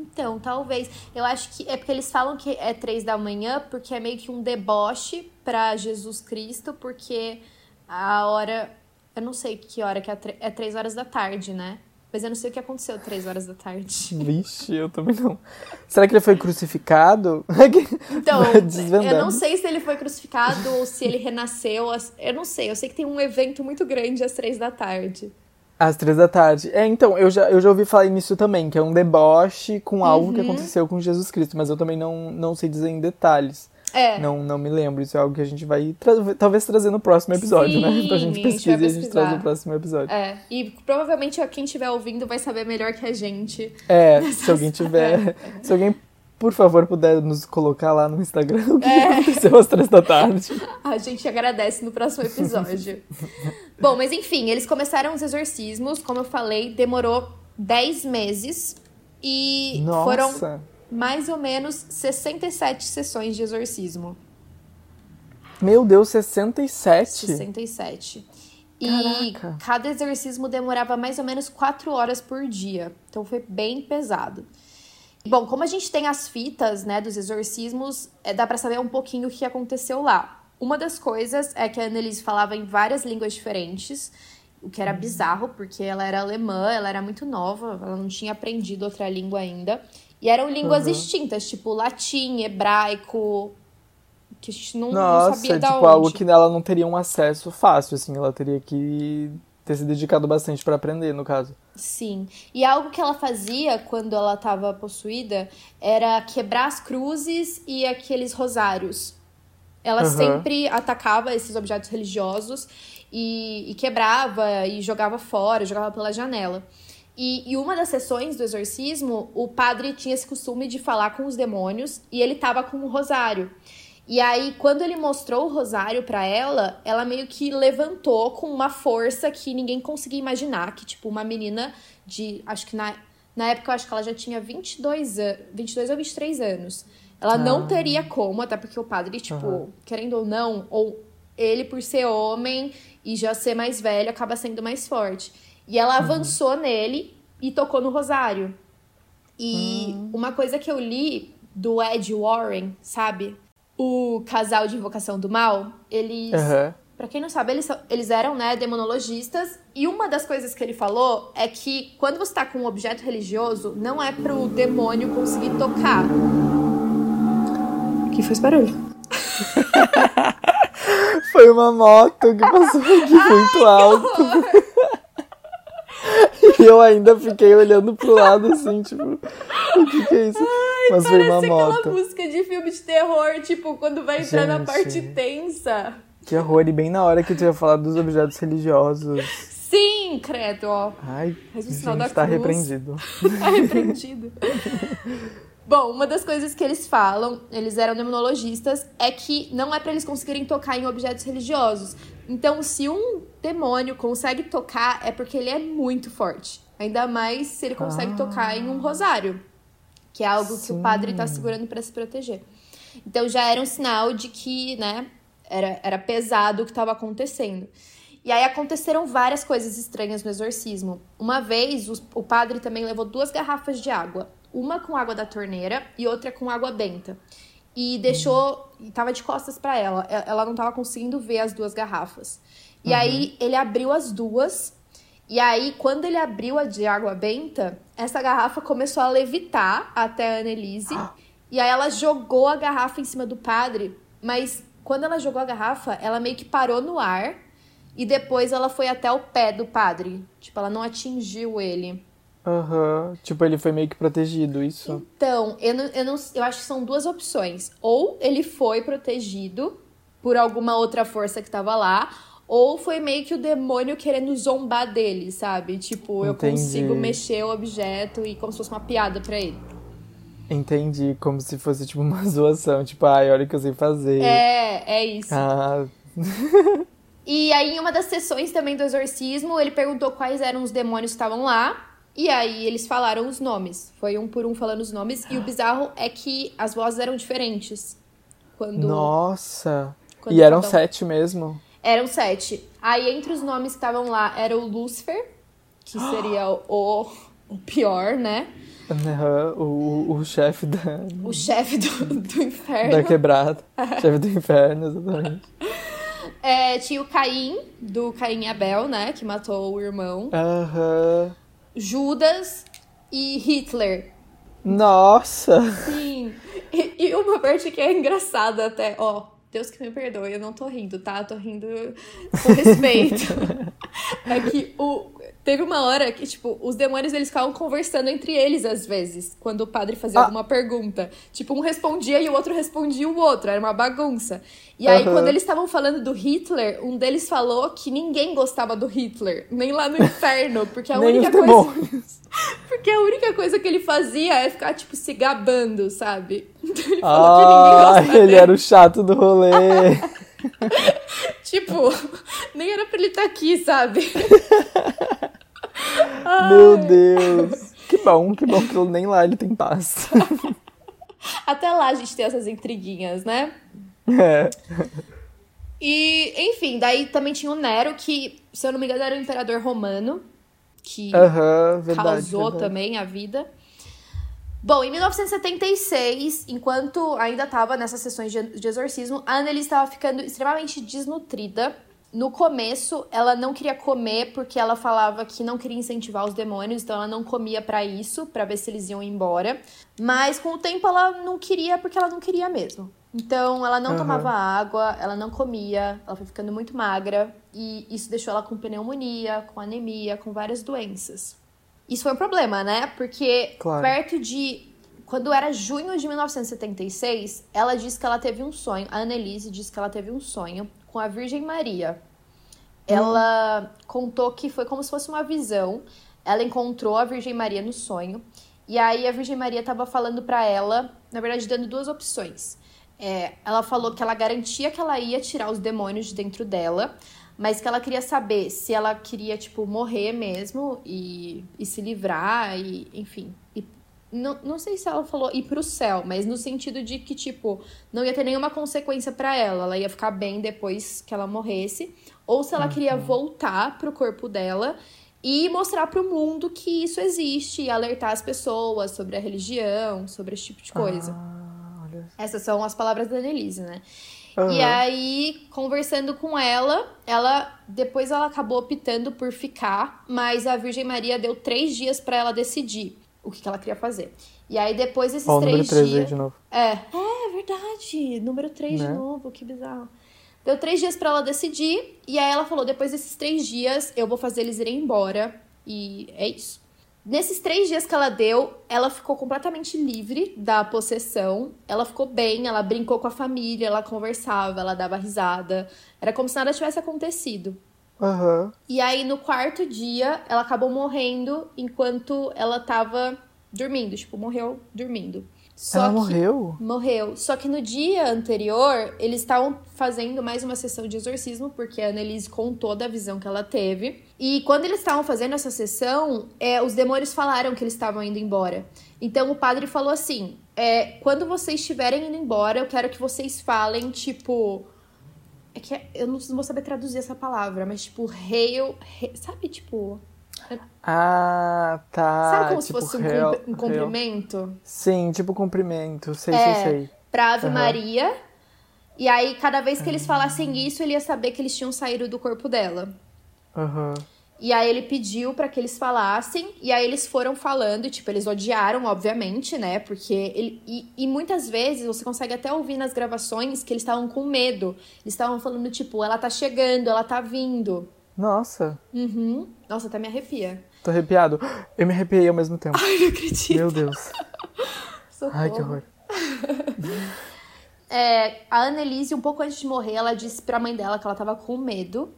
Então, talvez. Eu acho que é porque eles falam que é três da manhã, porque é meio que um deboche pra Jesus Cristo, porque a hora. Eu não sei que hora que é, é três horas da tarde, né? Mas eu não sei o que aconteceu três horas da tarde. Vixe, eu também não. Será que ele foi crucificado? Então, eu não sei se ele foi crucificado ou se ele renasceu. as- Eu não sei. Eu sei que tem um evento muito grande às três da tarde. Às três da tarde. É, então, eu já, eu já ouvi falar nisso também, que é um deboche com algo que Uhum. aconteceu com Jesus Cristo, mas eu também não, não sei dizer em detalhes. É. Não, não me lembro. Isso é algo que a gente vai tra- talvez trazer no próximo episódio, né? Sim, Então a gente a gente pesquisa e a gente traz no próximo episódio. É. E provavelmente quem estiver ouvindo vai saber melhor que a gente. É, se alguém tiver. Se alguém, por favor, puder nos colocar lá no Instagram o que É. aconteceu às três da tarde. A gente agradece no próximo episódio. Bom, mas enfim, eles começaram os exorcismos, como eu falei, demorou 10 meses e foram Nossa! mais ou menos 67 sessões de exorcismo. Meu Deus, 67? 67. E Caraca. cada exorcismo demorava mais ou menos 4 horas por dia. Então foi bem pesado. Bom, como a gente tem as fitas, né, dos exorcismos, é, dá pra saber um pouquinho o que aconteceu lá. Uma das coisas é que a Annelise falava em várias línguas diferentes, o que era bizarro, porque ela era alemã, ela era muito nova, ela não tinha aprendido outra língua ainda. E eram línguas Uhum. extintas, tipo latim, hebraico, que a gente não, não Nossa, sabia da tipo, onde. algo que ela não teria um acesso fácil, assim, ela teria que ter se dedicado bastante pra aprender, no caso. Sim. E algo que ela fazia quando ela estava possuída era quebrar as cruzes e aqueles rosários. Ela Aham. sempre atacava esses objetos religiosos e, e quebrava e jogava fora, jogava pela janela. E, e uma das sessões do exorcismo, o padre tinha esse costume de falar com os demônios e ele tava com um rosário. E aí, quando ele mostrou o rosário pra ela, ela meio que levantou com uma força que ninguém conseguia imaginar. Que, tipo, uma menina de. Acho que na, na época eu acho que ela já tinha 22, an 22 ou 23 anos. Ela não Ah. teria como, até porque o padre, tipo, Aham. querendo ou não, ou ele por ser homem e já ser mais velho, acaba sendo mais forte. E ela avançou nele e tocou no rosário. E uma coisa que eu li do Ed Warren, sabe? O casal de invocação do mal, eles. Aham. Pra quem não sabe, eles, eles eram, né, demonologistas. E uma das coisas que ele falou é que quando você tá com um objeto religioso, não é pro demônio conseguir tocar. que foi esse barulho? Foi uma moto que passou aqui muito alto. e eu ainda fiquei olhando pro lado assim, tipo, o que que é isso? Mas foi uma Parece aquela moto. música de filme de terror, tipo, quando vai entrar na Gente. parte tensa. Que horror, e bem na hora que tu ia falar dos objetos religiosos. Sim, credo, ó. Ai, o gente, tá repreendido. tá repreendido. Bom, uma das coisas que eles falam, eles eram demonologistas, é que não é pra eles conseguirem tocar em objetos religiosos. Então, se um demônio consegue tocar, é porque ele é muito forte. Ainda mais se ele consegue Ah. tocar em um rosário, que é algo que o Sim. padre tá segurando pra se proteger. Então já era um sinal de que, né, era, era pesado o que estava acontecendo. E aí aconteceram várias coisas estranhas no exorcismo. Uma vez, os- o padre também levou duas garrafas de água. Uma com água da torneira e outra com água benta. E deixou... E tava de costas para ela. Ela não tava conseguindo ver as duas garrafas. E aí, ele abriu as duas... E aí, quando ele abriu a de água benta, essa garrafa começou a levitar até a Annelise. E aí ela jogou a garrafa em cima do padre, mas quando ela jogou a garrafa, ela meio que parou no ar e depois ela foi até o pé do padre. Tipo, ela não atingiu ele. Aham. Uhum. Tipo, ele foi meio que protegido, isso? Então, eu, não, eu, não, eu acho que são duas opções. Ou ele foi protegido por alguma outra força que tava lá, ou foi meio que o demônio querendo zombar dele, sabe? Tipo, eu Entendi. consigo mexer o objeto e como se fosse uma piada para ele. Entendi, como se fosse tipo uma zoação, tipo, ai, olha o que eu sei fazer. É, é isso. Ah, E aí, em uma das sessões também do exorcismo, ele perguntou quais eram os demônios que estavam lá. E aí eles falaram os nomes. Foi um por um falando os nomes. E o bizarro é que as vozes eram diferentes. Quando. nossa. quando E eram sete mesmo? Eram sete. Aí entre os nomes que estavam lá era o Lúcifer, que seria o, o pior, né? Aham, o, o chefe da, O chefe do, do inferno. da quebrada. chefe do inferno, exatamente. É, tinha o Caim, do Caim e Abel, né? Que matou o irmão. Aham. Judas e Hitler. Nossa! Sim. E, e uma parte que é engraçada até, ó. Deus que me perdoe, eu não tô rindo, tá? Tô rindo com respeito. é que o, teve uma hora que, tipo, os demônios eles ficavam conversando entre eles às vezes, quando o padre fazia Ah. alguma pergunta. Tipo, um respondia e o outro respondia o outro, era uma bagunça. E aí, Aham. quando eles estavam falando do Hitler, um deles falou que ninguém gostava do Hitler, nem lá no inferno, porque a única coisa. Porque a única coisa que ele fazia é ficar, tipo, se gabando, sabe? Então ele falou que ninguém Ah, gosta ele dele. era o chato do rolê. Tipo, nem era pra ele estar aqui, sabe? Meu Deus. Que bom, que bom que nem lá ele tem paz. Até lá a gente tem essas intriguinhas, né? É. E, enfim, daí também tinha o Nero, que, se eu não me engano, era o imperador romano, que Aham, verdade. causou verdade. também a vida. Bom, em 1976, enquanto ainda estava nessas sessões de exorcismo, a Annelise estava ficando extremamente desnutrida. No começo, ela não queria comer porque ela falava que não queria incentivar os demônios, então ela não comia pra isso, pra ver se eles iam embora. Mas com o tempo ela não queria porque ela não queria mesmo. Então ela não Aham. tomava água, ela não comia, ela foi ficando muito magra e isso deixou ela com pneumonia, com anemia, com várias doenças. Isso foi um problema, né? Porque Claro. perto de. Quando era junho de 1976, ela disse que ela teve um sonho. A Annelise disse que ela teve um sonho com a Virgem Maria. Ela contou que foi como se fosse uma visão. Ela encontrou a Virgem Maria no sonho. E aí a Virgem Maria estava falando para ela, na verdade, dando duas opções. É, ela falou que ela garantia que ela ia tirar os demônios de dentro dela, mas que ela queria saber se ela queria, tipo, morrer mesmo e, e se livrar, e, enfim. E não, não sei se ela falou ir pro céu, mas no sentido de que, tipo, não ia ter nenhuma consequência para ela. Ela ia ficar bem depois que ela morresse. Ou se ela queria voltar pro corpo dela e mostrar pro mundo que isso existe e alertar as pessoas sobre a religião, sobre esse tipo de coisa. Ah. Essas são as palavras da Annelise, né? Aham. E aí, conversando com ela, ela depois ela acabou optando por ficar, mas a Virgem Maria deu três dias pra ela decidir o que, que ela queria fazer. E aí, depois desses Ó, três 3 aí dias. de novo. É, é verdade. Número 3 de Né? novo, que bizarro. Deu três dias pra ela decidir, e aí ela falou: depois desses três dias, eu vou fazer eles irem embora. E é isso. Nesses três dias que ela deu, ela ficou completamente livre da possessão. Ela ficou bem, ela brincou com a família, ela conversava, ela dava risada. Era como se nada tivesse acontecido. Aham. E aí, no quarto dia, ela acabou morrendo enquanto ela tava dormindo. Tipo, morreu dormindo. Só Ela morreu? Morreu. Só que no dia anterior, eles estavam fazendo mais uma sessão de exorcismo, porque a Annelise contou da visão que ela teve. E quando eles estavam fazendo essa sessão, é, os demônios falaram que eles estavam indo embora. Então o padre falou assim: é, quando vocês estiverem indo embora, eu quero que vocês falem, tipo. É que eu não vou saber traduzir essa palavra, mas tipo, hail. he- sabe, tipo. Ah, tá. sabe como se tipo, fosse um, real- um real- cumprimento? Sim, tipo cumprimento. Sei, É. sei, sei. pra Ave Aham. Maria. E aí, cada vez que eles falassem isso, ele ia saber que eles tinham saído do corpo dela. Aham. E aí ele pediu para que eles falassem, e aí eles foram falando, e, tipo, eles odiaram, obviamente, né? Porque ele. E, e muitas vezes você consegue até ouvir nas gravações que eles estavam com medo. Eles estavam falando, tipo, ela tá chegando, ela tá vindo. Nossa. Uhum. Nossa, até me arrepia. Tô arrepiado. Eu me arrepiei ao mesmo tempo. Ai, não acredito. Meu Deus. Socorro. Ai, que horror. É, a Annelise, um pouco antes de morrer, ela disse pra mãe dela que ela tava com medo.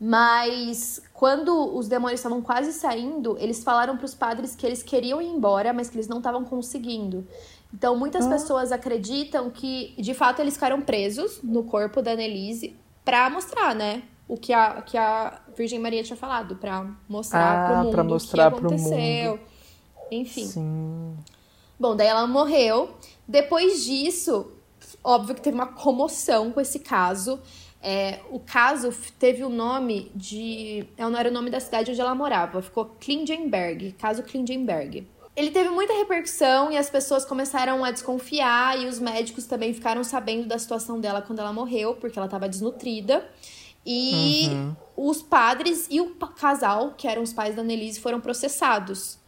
Mas quando os demônios estavam quase saindo, eles falaram para os padres que eles queriam ir embora, mas que eles não estavam conseguindo. Então muitas Ah. pessoas acreditam que, de fato, eles ficaram presos no corpo da Annelise pra mostrar, né? O que a, que a Virgem Maria tinha falado, pra mostrar Ah, pro mundo pra mostrar o que aconteceu. Enfim. Sim. Bom, daí ela morreu. Depois disso, óbvio que teve uma comoção com esse caso. É, o caso teve o nome de. é, Não era o nome da cidade onde ela morava, ficou Klingenberg caso Klingenberg. Ele teve muita repercussão e as pessoas começaram a desconfiar, e os médicos também ficaram sabendo da situação dela quando ela morreu, porque ela estava desnutrida. E Uhum. os padres e o casal, que eram os pais da Annelise, foram processados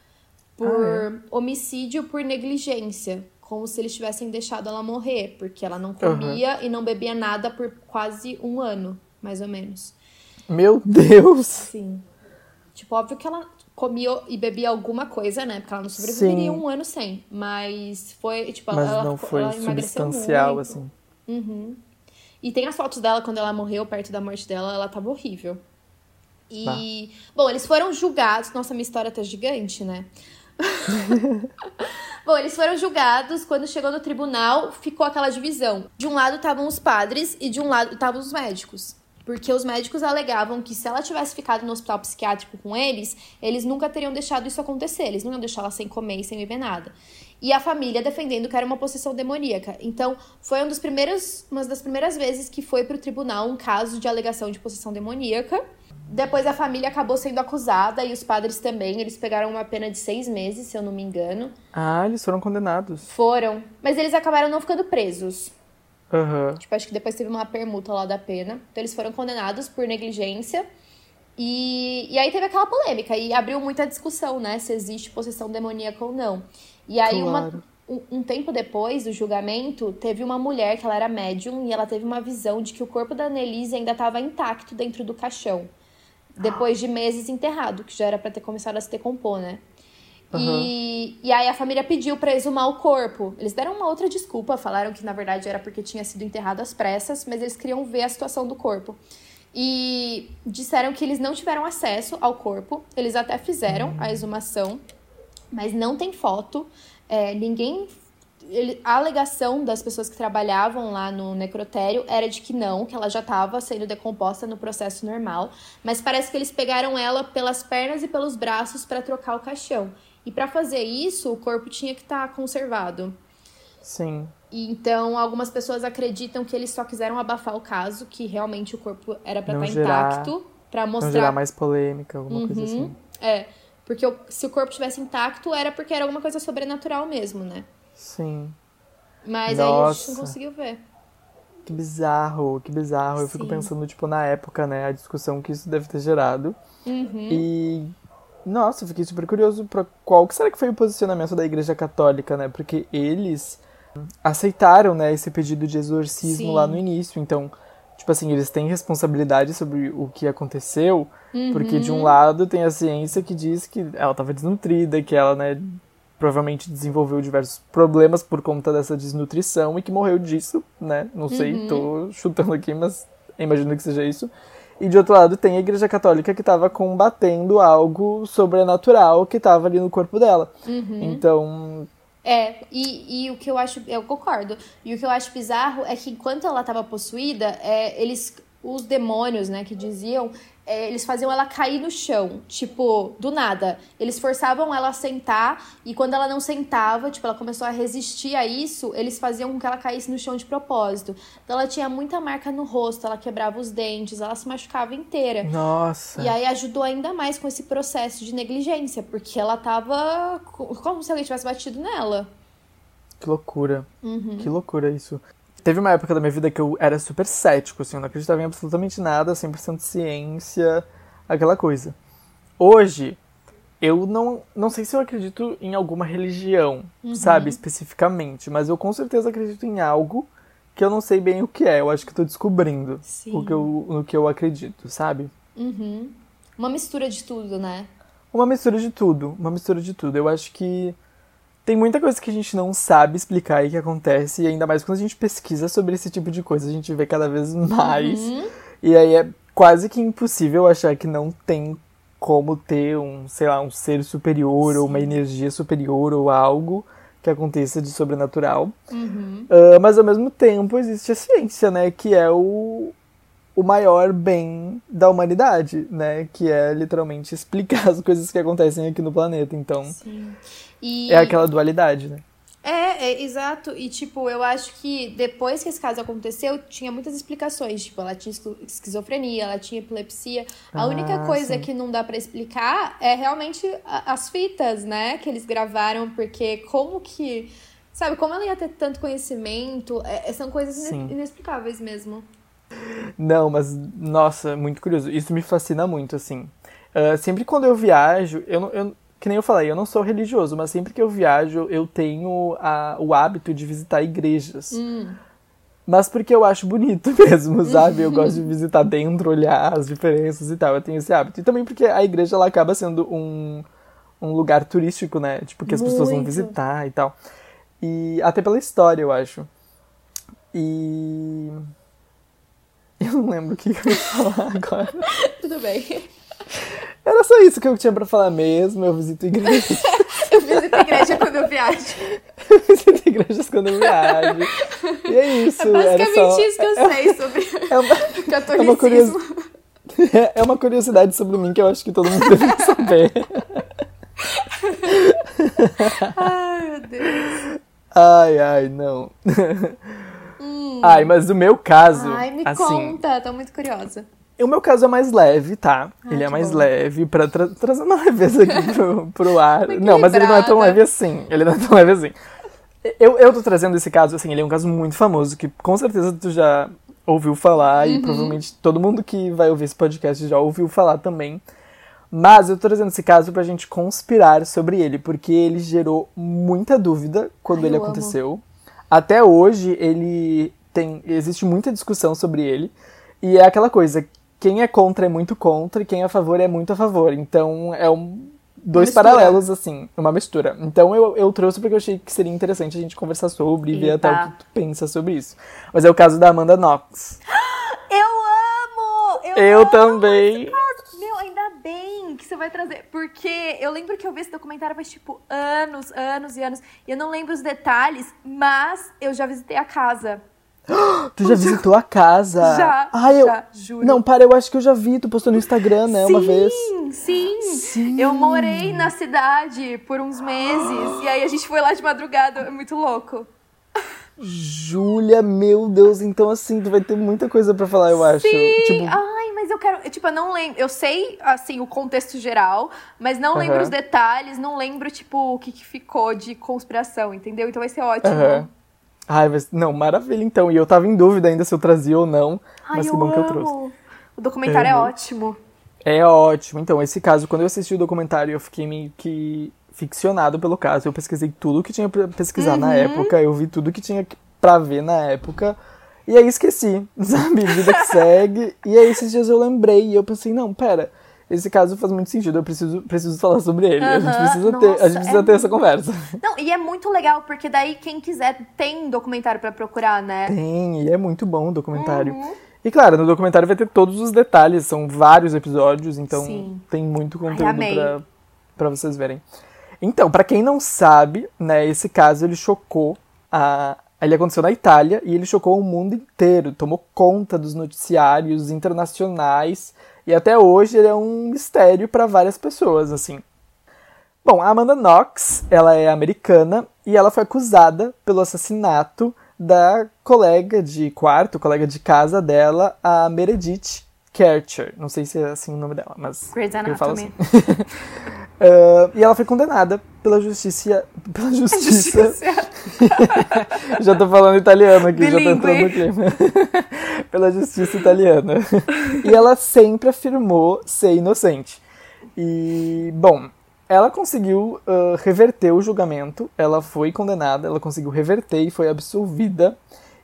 por homicídio por negligência, como se eles tivessem deixado ela morrer, porque ela não comia e não bebia nada por quase um ano, mais ou menos. Meu Deus. Sim. Tipo, óbvio que ela comia e bebia alguma coisa, né? Porque ela não sobreviveria Sim. um ano sem. Mas foi, tipo, Mas ela, não foi ela emagreceu substancial, assim. Uhum. E tem as fotos dela quando ela morreu, perto da morte dela, ela tava horrível. E, bom, eles foram julgados. Nossa, minha história tá gigante, né? bom, eles foram julgados. Quando chegou no tribunal, ficou aquela divisão. De um lado estavam os padres e de um lado estavam os médicos. Porque os médicos alegavam que se ela tivesse ficado no hospital psiquiátrico com eles, eles nunca teriam deixado isso acontecer. Eles não iam deixar ela sem comer e sem beber nada. E a família defendendo que era uma possessão demoníaca. Então, foi um dos primeiros, uma das primeiras vezes que foi pro tribunal um caso de alegação de possessão demoníaca. Depois a família acabou sendo acusada e os padres também. Eles pegaram uma pena de seis meses, se eu não me engano. Ah, eles foram condenados. Foram. Mas eles acabaram não ficando presos. Aham. Tipo, acho que depois teve uma permuta lá da pena. Então eles foram condenados por negligência. E, e aí teve aquela polêmica e abriu muita discussão, né? Se existe possessão demoníaca ou não. E aí, uma, Claro. um, um tempo depois do julgamento, teve uma mulher que ela era médium e ela teve uma visão de que o corpo da Annelise ainda estava intacto dentro do caixão. Depois de meses enterrado, que já era pra ter começado a se decompor, né? E, e aí a família pediu pra exumar o corpo. Eles deram uma outra desculpa, falaram que na verdade era porque tinha sido enterrado às pressas, mas eles queriam ver a situação do corpo. E disseram que eles não tiveram acesso ao corpo. Eles até fizeram a exumação, mas não tem foto. É, ninguém. ele- a alegação das pessoas que trabalhavam lá no necrotério era de que não, que ela já estava sendo decomposta no processo normal. Mas parece que eles pegaram ela pelas pernas e pelos braços para trocar o caixão. E para fazer isso, o corpo tinha que estar conservado. Sim. E então, algumas pessoas acreditam que eles só quiseram abafar o caso, que realmente o corpo era Não estar gerar- intacto, Não mostrar. gerar mais polêmica, alguma coisa Uhum. assim. É, porque o- se o corpo tivesse intacto, era porque era alguma coisa sobrenatural mesmo, né? Sim. Mas aí a gente Nossa. não conseguiu ver. Que bizarro, que bizarro. Eu fico Sim. pensando, tipo, na época, né, a discussão que isso deve ter gerado. Uhum. E. Nossa, eu fiquei super curioso pra qual que será que foi o posicionamento da Igreja Católica, né? Porque eles aceitaram, né, esse pedido de exorcismo Sim. lá no início. Então, tipo assim, eles têm responsabilidade sobre o que aconteceu, porque Uhum. de um lado tem a ciência que diz que ela estava desnutrida, que ela, né, provavelmente desenvolveu diversos problemas por conta dessa desnutrição e que morreu disso, né? Não sei, Uhum. tô chutando aqui, mas imagino que seja isso. E de outro lado tem a Igreja Católica que estava combatendo algo sobrenatural que estava ali no corpo dela. Uhum. Então, É, e, e o que eu acho, eu concordo. E o que eu acho bizarro é que enquanto ela estava possuída, é, eles, os demônios, né, que diziam, é, eles faziam ela cair no chão, tipo, do nada. Eles forçavam ela a sentar e quando ela não sentava, tipo, ela começou a resistir a isso, eles faziam com que ela caísse no chão de propósito. Então ela tinha muita marca no rosto, ela quebrava os dentes, ela se machucava inteira. nossa. E aí ajudou ainda mais com esse processo de negligência, porque ela tava co- como se alguém tivesse batido nela. Que loucura. Uhum. Que loucura isso. Teve uma época da minha vida que eu era super cético, assim, eu não acreditava em absolutamente nada, 100% ciência, aquela coisa. hoje, eu não, não sei se eu acredito em alguma religião, Uhum. sabe, especificamente, mas eu com certeza acredito em algo que eu não sei bem o que é. Eu acho que tô descobrindo Sim. o que eu, no que eu acredito, sabe? Uhum. Uma mistura de tudo, né? Uma mistura de tudo, uma mistura de tudo. Eu acho que tem muita coisa que a gente não sabe explicar e que acontece, e ainda mais quando a gente pesquisa sobre esse tipo de coisa, a gente vê cada vez mais. Uhum. E aí é quase que impossível achar que não tem como ter um, sei lá, um ser superior ou uma energia superior ou algo que aconteça de sobrenatural. Uhum. Ah, mas ao mesmo tempo existe a ciência, né? Que é o, o maior bem da humanidade, né? Que é literalmente explicar as coisas que acontecem aqui no planeta. Então Sim. E... é aquela dualidade, né? É, é, exato. E, tipo, eu acho que depois que esse caso aconteceu, tinha muitas explicações. Tipo, ela tinha esqui- esquizofrenia, ela tinha epilepsia. A Ah, única coisa sim. que não dá pra explicar é realmente as fitas, né? Que eles gravaram, porque como que. Sabe, como ela ia ter tanto conhecimento? É, são coisas Sim. inexplicáveis mesmo. Não, mas nossa, muito curioso. Isso me fascina muito, assim. Ah, sempre quando eu viajo, eu, não- eu, que nem eu falei, eu não sou religioso, mas sempre que eu viajo, eu tenho a- o hábito de visitar igrejas. Hum. Mas porque eu acho bonito mesmo, sabe? Eu gosto de visitar dentro, olhar as diferenças e tal. Eu tenho esse hábito. E também porque a igreja ela acaba sendo um, um lugar turístico, né? Tipo, que as pessoas vão Muito. visitar e tal. E até pela história, eu acho. E. Eu não lembro o que eu ia falar agora. Tudo bem. Era só isso que eu tinha pra falar mesmo. Eu visito igrejas. Eu visito igreja quando eu viajo. eu visito igrejas quando eu viajo. E é isso. É basicamente só... isso que eu sei sobre É uma... catolicismo. uma curiosi- É uma curiosidade sobre mim que eu acho que todo mundo deveria saber. Ai, meu Deus. Ai, ai, não. Ai, mas o meu caso, Hum. Ai, me assim, conta, tô muito curiosa. O meu caso é mais leve, tá? ele é mais bom. leve pra tra- trazer uma leveza aqui pro, pro ar. Não, mas ele não é tão leve assim. Ele não é tão leve assim. Eu, eu tô trazendo esse caso, assim, ele é um caso muito famoso, que com certeza tu já ouviu falar, Uhum. e provavelmente todo mundo que vai ouvir esse podcast já ouviu falar também. Mas eu tô trazendo esse caso pra gente conspirar sobre ele, porque ele gerou muita dúvida quando Ai, ele eu amo. aconteceu. Até hoje ele tem. Existe muita discussão sobre ele. E é aquela coisa, quem é contra é muito contra e quem é a favor é muito a favor. Então é um. Dois mistura. paralelos, assim, uma mistura. Então eu, eu trouxe porque eu achei que seria interessante a gente conversar sobre e ver até o que tu pensa sobre isso. Mas é o caso da Amanda Knox. Eu amo! Eu, Eu amo também. Meu, ainda bem que você vai trazer. Porque eu lembro que eu vi esse documentário faz, tipo, anos, anos e anos. E eu não lembro os detalhes, mas eu já visitei a casa. Tu já visitou a casa? Já, Ai, eu... já, juro. Não, para, eu acho que eu já vi. Tu postou no Instagram, né, uma vez. Sim, sim. Sim. Eu morei na cidade por uns meses. e aí a gente foi lá de madrugada. É muito louco. Júlia, meu Deus, então assim, tu vai ter muita coisa pra falar, eu acho. Sim! Tipo, Ai, mas eu quero. Tipo, eu não lembro. Eu sei, assim, o contexto geral, mas não lembro Aham. os detalhes, não lembro, tipo, o que, que ficou de conspiração, entendeu? Então vai ser ótimo. aham. Ai, mas não, maravilha então. E eu tava em dúvida ainda se eu trazia ou não, Ai, mas que bom que eu amo. trouxe. O documentário é Amo. ótimo. É ótimo. Então, esse caso, quando eu assisti o documentário, eu fiquei meio que ficcionado pelo caso. Eu pesquisei tudo que tinha pra pesquisar na Uhum. época, eu vi tudo que tinha pra ver na época. E aí esqueci, sabe? Vida que segue. E aí esses dias eu lembrei e eu pensei, não, pera, esse caso faz muito sentido, eu preciso, preciso falar sobre ele. A gente precisa ter, a Nossa, gente precisa é ter essa conversa. Não, e é muito legal, porque daí quem quiser tem documentário pra procurar, né? Tem, e é muito bom o documentário. Uhum. E claro, no documentário vai ter todos os detalhes, são vários episódios, então Sim. tem muito Ai, conteúdo amei. pra, pra vocês verem. Então, pra quem não sabe, né, esse caso ele chocou a. Ele aconteceu na Itália e ele chocou o mundo inteiro, tomou conta dos noticiários internacionais e até hoje ele é um mistério pra várias pessoas, assim. Bom, a Amanda Knox, ela é americana e ela foi acusada pelo assassinato da colega de quarto, colega de casa dela, a Meredith Kercher. Não sei se é assim o nome dela, mas Grey's eu falo Anatomy. assim. Ah, e ela foi condenada pela justiça. Pela justiça. já tô falando italiano aqui, já tô entrando no clima. pela justiça italiana. e ela sempre afirmou ser inocente. E, bom, ela conseguiu uh, reverter o julgamento, ela foi condenada, ela conseguiu reverter e foi absolvida.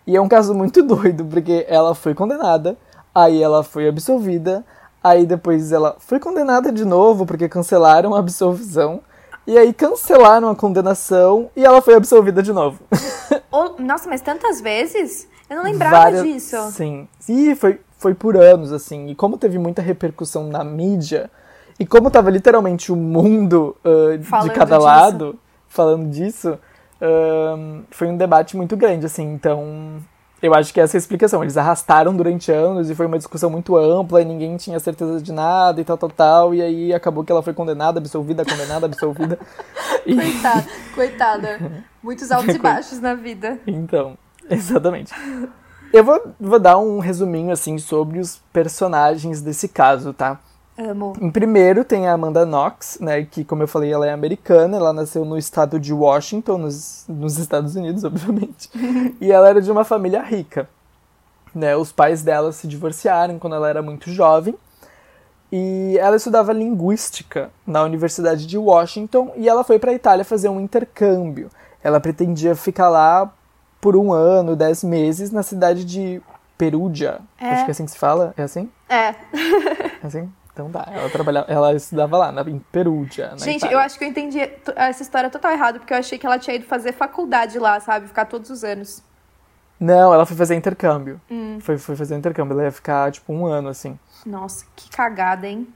E é um caso muito doido, porque ela foi condenada, aí ela foi absolvida, aí depois ela foi condenada de novo, porque cancelaram a absolvição, e aí cancelaram a condenação e ela foi absolvida de novo. Nossa, mas tantas vezes? Eu não lembrava Várias, disso. Sim. E foi, foi por anos, assim. E como teve muita repercussão na mídia, e como tava literalmente o mundo uh, de cada disso. lado falando disso, uh, foi um debate muito grande, assim. Então, eu acho que essa é a explicação. Eles arrastaram durante anos e foi uma discussão muito ampla e ninguém tinha certeza de nada e tal, tal, tal. E aí acabou que ela foi condenada, absolvida, condenada, absolvida. e... Coitada, coitada. Muitos altos e baixos na vida. Então, exatamente. Eu vou, vou dar um resuminho, assim, sobre os personagens desse caso, tá? Amo. Em primeiro tem a Amanda Knox, né, que como eu falei, ela é americana, ela nasceu no estado de Washington, nos, nos Estados Unidos, obviamente. e ela era de uma família rica. Né, os pais dela se divorciaram quando ela era muito jovem. E ela estudava linguística na Universidade de Washington e ela foi para a Itália fazer um intercâmbio. Ela pretendia ficar lá por um ano, dez meses, na cidade de Perugia. É. Acho que é assim que se fala. É assim? É. é assim? Então dá, ela trabalhava, ela estudava lá, na, em Perugia, na Gente, Itália. eu acho que eu entendi essa história total errado, porque eu achei que ela tinha ido fazer faculdade lá, sabe? Ficar todos os anos. Não, ela foi fazer intercâmbio. Hum. Foi, foi fazer intercâmbio, ela ia ficar, tipo, um ano, assim. Nossa, que cagada, hein?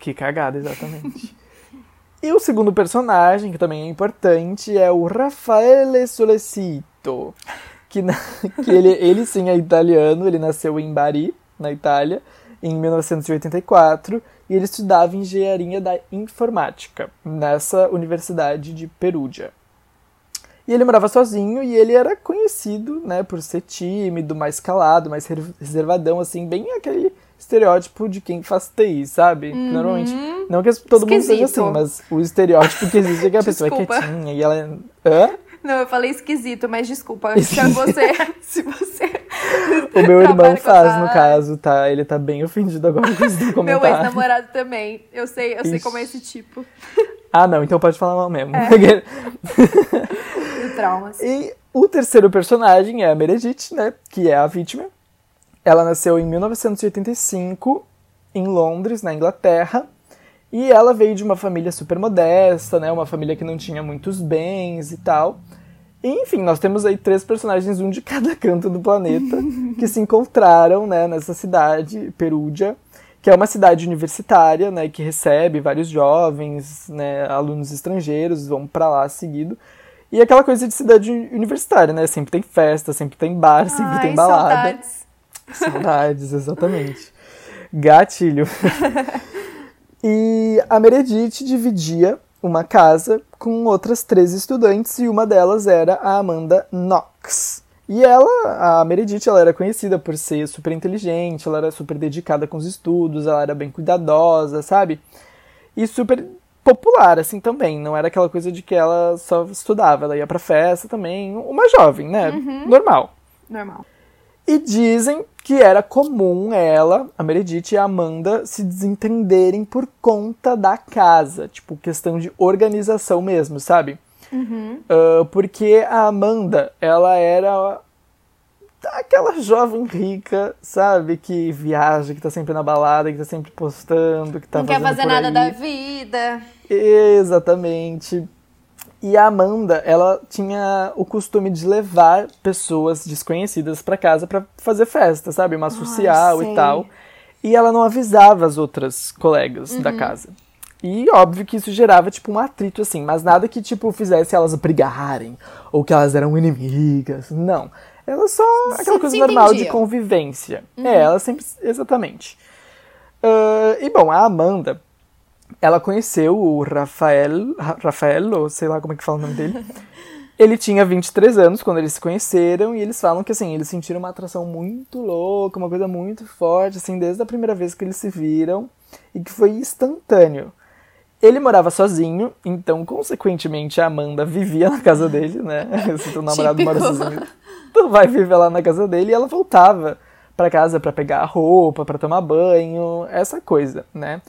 Que cagada, exatamente. e o segundo personagem, que também é importante, é o Raffaele Solecito. Que, na, que ele, ele sim é italiano, ele nasceu em Bari, na Itália em 1984 e ele estudava engenharia da informática nessa universidade de Perugia. E ele morava sozinho e ele era conhecido, né, por ser tímido, mais calado, mais reservadão, assim, bem aquele estereótipo de quem faz TI, sabe? Uhum. Normalmente, não que todo Esquisito. mundo seja assim, mas o estereótipo que existe é que a pessoa é quietinha e ela... É, hã? Não, eu falei esquisito, mas desculpa. Se você, se você. O meu irmão faz, no caso, tá? Ele tá bem ofendido agora com esse comentário. Meu ex-namorado também. Eu sei, eu sei como é esse tipo. Ah, não, então pode falar mal mesmo. É. Traumas. E o terceiro personagem é a Meredith, né? Que é a vítima. Ela nasceu em 1985 em Londres, na Inglaterra. E ela veio de uma família super modesta, né? Uma família que não tinha muitos bens e tal. E, enfim, nós temos aí três personagens, um de cada canto do planeta, que se encontraram, né, nessa cidade, Perúdia, que é uma cidade universitária, né, que recebe vários jovens, né, alunos estrangeiros, vão para lá seguido. E aquela coisa de cidade universitária, né? Sempre tem festa, sempre tem bar, sempre Ai, tem balada. Saudades. Saudades, exatamente. Gatilho. E a Meredith dividia uma casa com outras três estudantes e uma delas era a Amanda Knox. E ela, a Meredith, ela era conhecida por ser super inteligente, ela era super dedicada com os estudos, ela era bem cuidadosa, sabe? E super popular, assim, também. Não era aquela coisa de que ela só estudava, ela ia pra festa também. Uma jovem, né? Uhum. Normal. Normal. E dizem que era comum ela, a Meredith e a Amanda, se desentenderem por conta da casa. Tipo, questão de organização mesmo, sabe? Uhum. Uh, porque a Amanda, ela era aquela jovem rica, sabe? Que viaja, que tá sempre na balada, que tá sempre postando, que tá Não quer fazer nada da vida. Exatamente. E a Amanda, ela tinha o costume de levar pessoas desconhecidas para casa para fazer festa, sabe? Uma social e tal. E ela não avisava as outras colegas uhum. da casa. E óbvio que isso gerava, tipo, um atrito, assim, mas nada que, tipo, fizesse elas brigarem, ou que elas eram inimigas. Não. Ela só. aquela coisa normal de convivência. Uhum. É, ela sempre. Exatamente. Uh, e bom, a Amanda, ela conheceu o Rafael, Rafael, ou sei lá como é que fala o nome dele. Ele tinha 23 anos quando eles se conheceram e eles falam que assim, eles sentiram uma atração muito louca, uma coisa muito forte, assim, desde a primeira vez que eles se viram e que foi instantâneo. Ele morava sozinho, então, consequentemente, a Amanda vivia na casa dele, né? Se teu namorado Típico. mora sozinho, tu vai viver lá na casa dele e ela voltava para casa para pegar roupa, para tomar banho, essa coisa, né?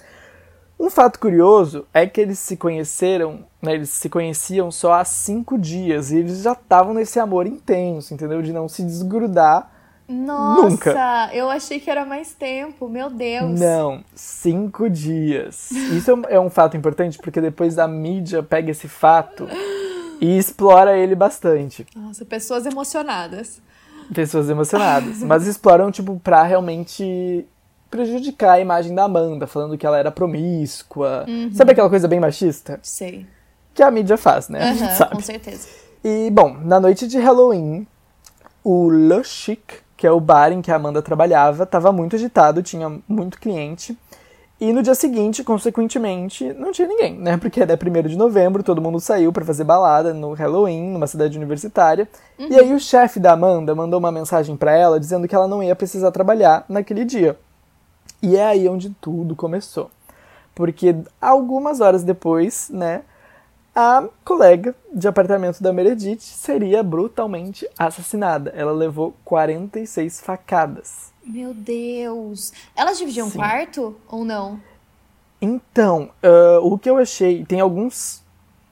Um fato curioso é que eles se conheceram, né, eles se conheciam só há cinco dias e eles já estavam nesse amor intenso, entendeu? De não se desgrudar Nossa, Nunca. eu achei que era mais tempo, meu Deus. Não, cinco dias. Isso é um- é um fato importante porque depois a mídia pega esse fato e explora ele bastante. Nossa, pessoas emocionadas. Pessoas emocionadas. Mas exploram, tipo, pra realmente prejudicar a imagem da Amanda, falando que ela era promíscua. Sabe aquela coisa bem machista? Sei. Que a mídia faz, né? A gente Aham, sabe. com certeza. E, bom, na noite de Halloween, o Le Chic, que é o bar em que a Amanda trabalhava, estava muito agitado, tinha muito cliente. E no dia seguinte, consequentemente, não tinha ninguém, né? Porque era 1 de novembro, todo mundo saiu para fazer balada no Halloween, numa cidade universitária. E aí o chefe da Amanda mandou uma mensagem para ela dizendo que ela não ia precisar trabalhar naquele dia. E é aí onde tudo começou. Porque algumas horas depois, né, a colega de apartamento da Meredith seria brutalmente assassinada. Ela levou 46 facadas. Meu Deus. Elas dividiam Sim. quarto ou não? Então, ah, o que eu achei. Tem alguns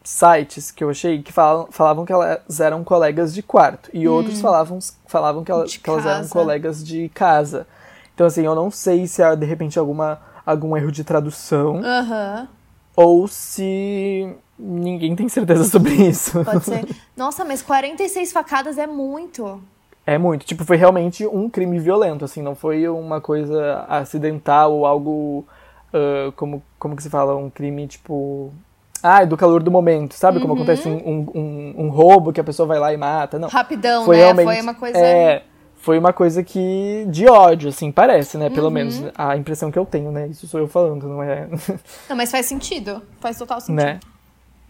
sites que eu achei que falam, falavam que elas eram colegas de quarto. E outros falavam, falavam que, ela- que elas eram colegas de casa. Então, assim, eu não sei se há, de repente, alguma, algum erro de tradução. Aham, ou se ninguém tem certeza sobre isso. pode ser. Nossa, mas 46 facadas é muito. É muito. Tipo, foi realmente um crime violento, assim, não foi uma coisa acidental ou algo. ah, como, como que se fala? Um crime, tipo. Ah, do calor do momento, sabe? Como acontece um, um, um, um roubo que a pessoa vai lá e mata. Não. Rapidão, Foi né? realmente. Foi uma coisa. É. Foi uma coisa que. de ódio, assim, parece, né? Uhum. Pelo menos a impressão que eu tenho, né? Isso sou eu falando, não é. Não, mas faz sentido. Faz total sentido. né?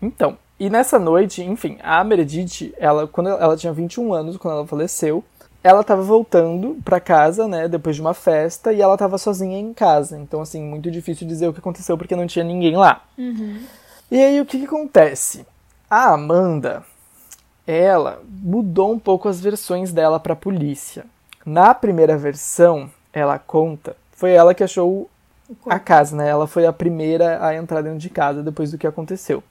Então, e nessa noite, enfim, a Meredith, ela, quando ela, ela tinha 21 anos, quando ela faleceu, ela tava voltando pra casa, né, depois de uma festa, e ela tava sozinha em casa. Então, assim, muito difícil dizer o que aconteceu porque não tinha ninguém lá. E aí, o que que acontece? A Amanda, ela mudou um pouco as versões dela pra polícia. Na primeira versão, ela conta, foi ela que achou a casa, né? Ela foi a primeira a entrar dentro de casa depois do que aconteceu.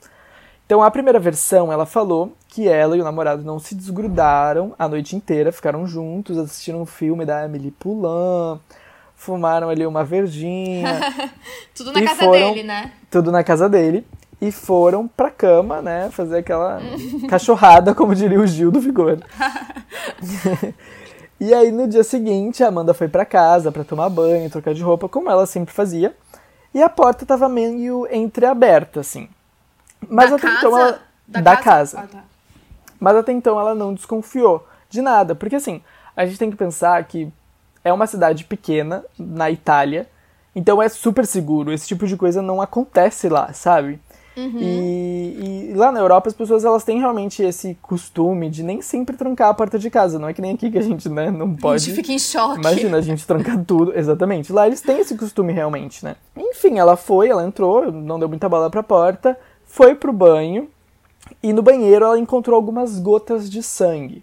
Então, a primeira versão, ela falou que ela e o namorado não se desgrudaram a noite inteira, ficaram juntos, assistiram um filme da Emily Poulain, fumaram ali uma verdinha, Tudo na casa foram- dele, né? tudo na casa dele, e foram pra cama, né, fazer aquela cachorrada, como diria o Gil do Vigor. e aí, no dia seguinte, a Amanda foi pra casa pra tomar banho, trocar de roupa, como ela sempre fazia, e a porta tava meio entreaberta, assim. Mas da até casa? então ela. Da, da casa? casa. Ah, tá. Mas até então ela não desconfiou de nada, porque assim, a gente tem que pensar que é uma cidade pequena na Itália, então é super seguro, esse tipo de coisa não acontece lá, sabe? E, e lá na Europa as pessoas elas têm realmente esse costume de nem sempre trancar a porta de casa, não é que nem aqui que a gente né, não A pode. gente fica em choque. Imagina a gente trancar tudo, exatamente. Lá eles têm esse costume realmente, né? Enfim, ela foi, ela entrou, não deu muita bola pra porta, foi pro banho e no banheiro ela encontrou algumas gotas de sangue.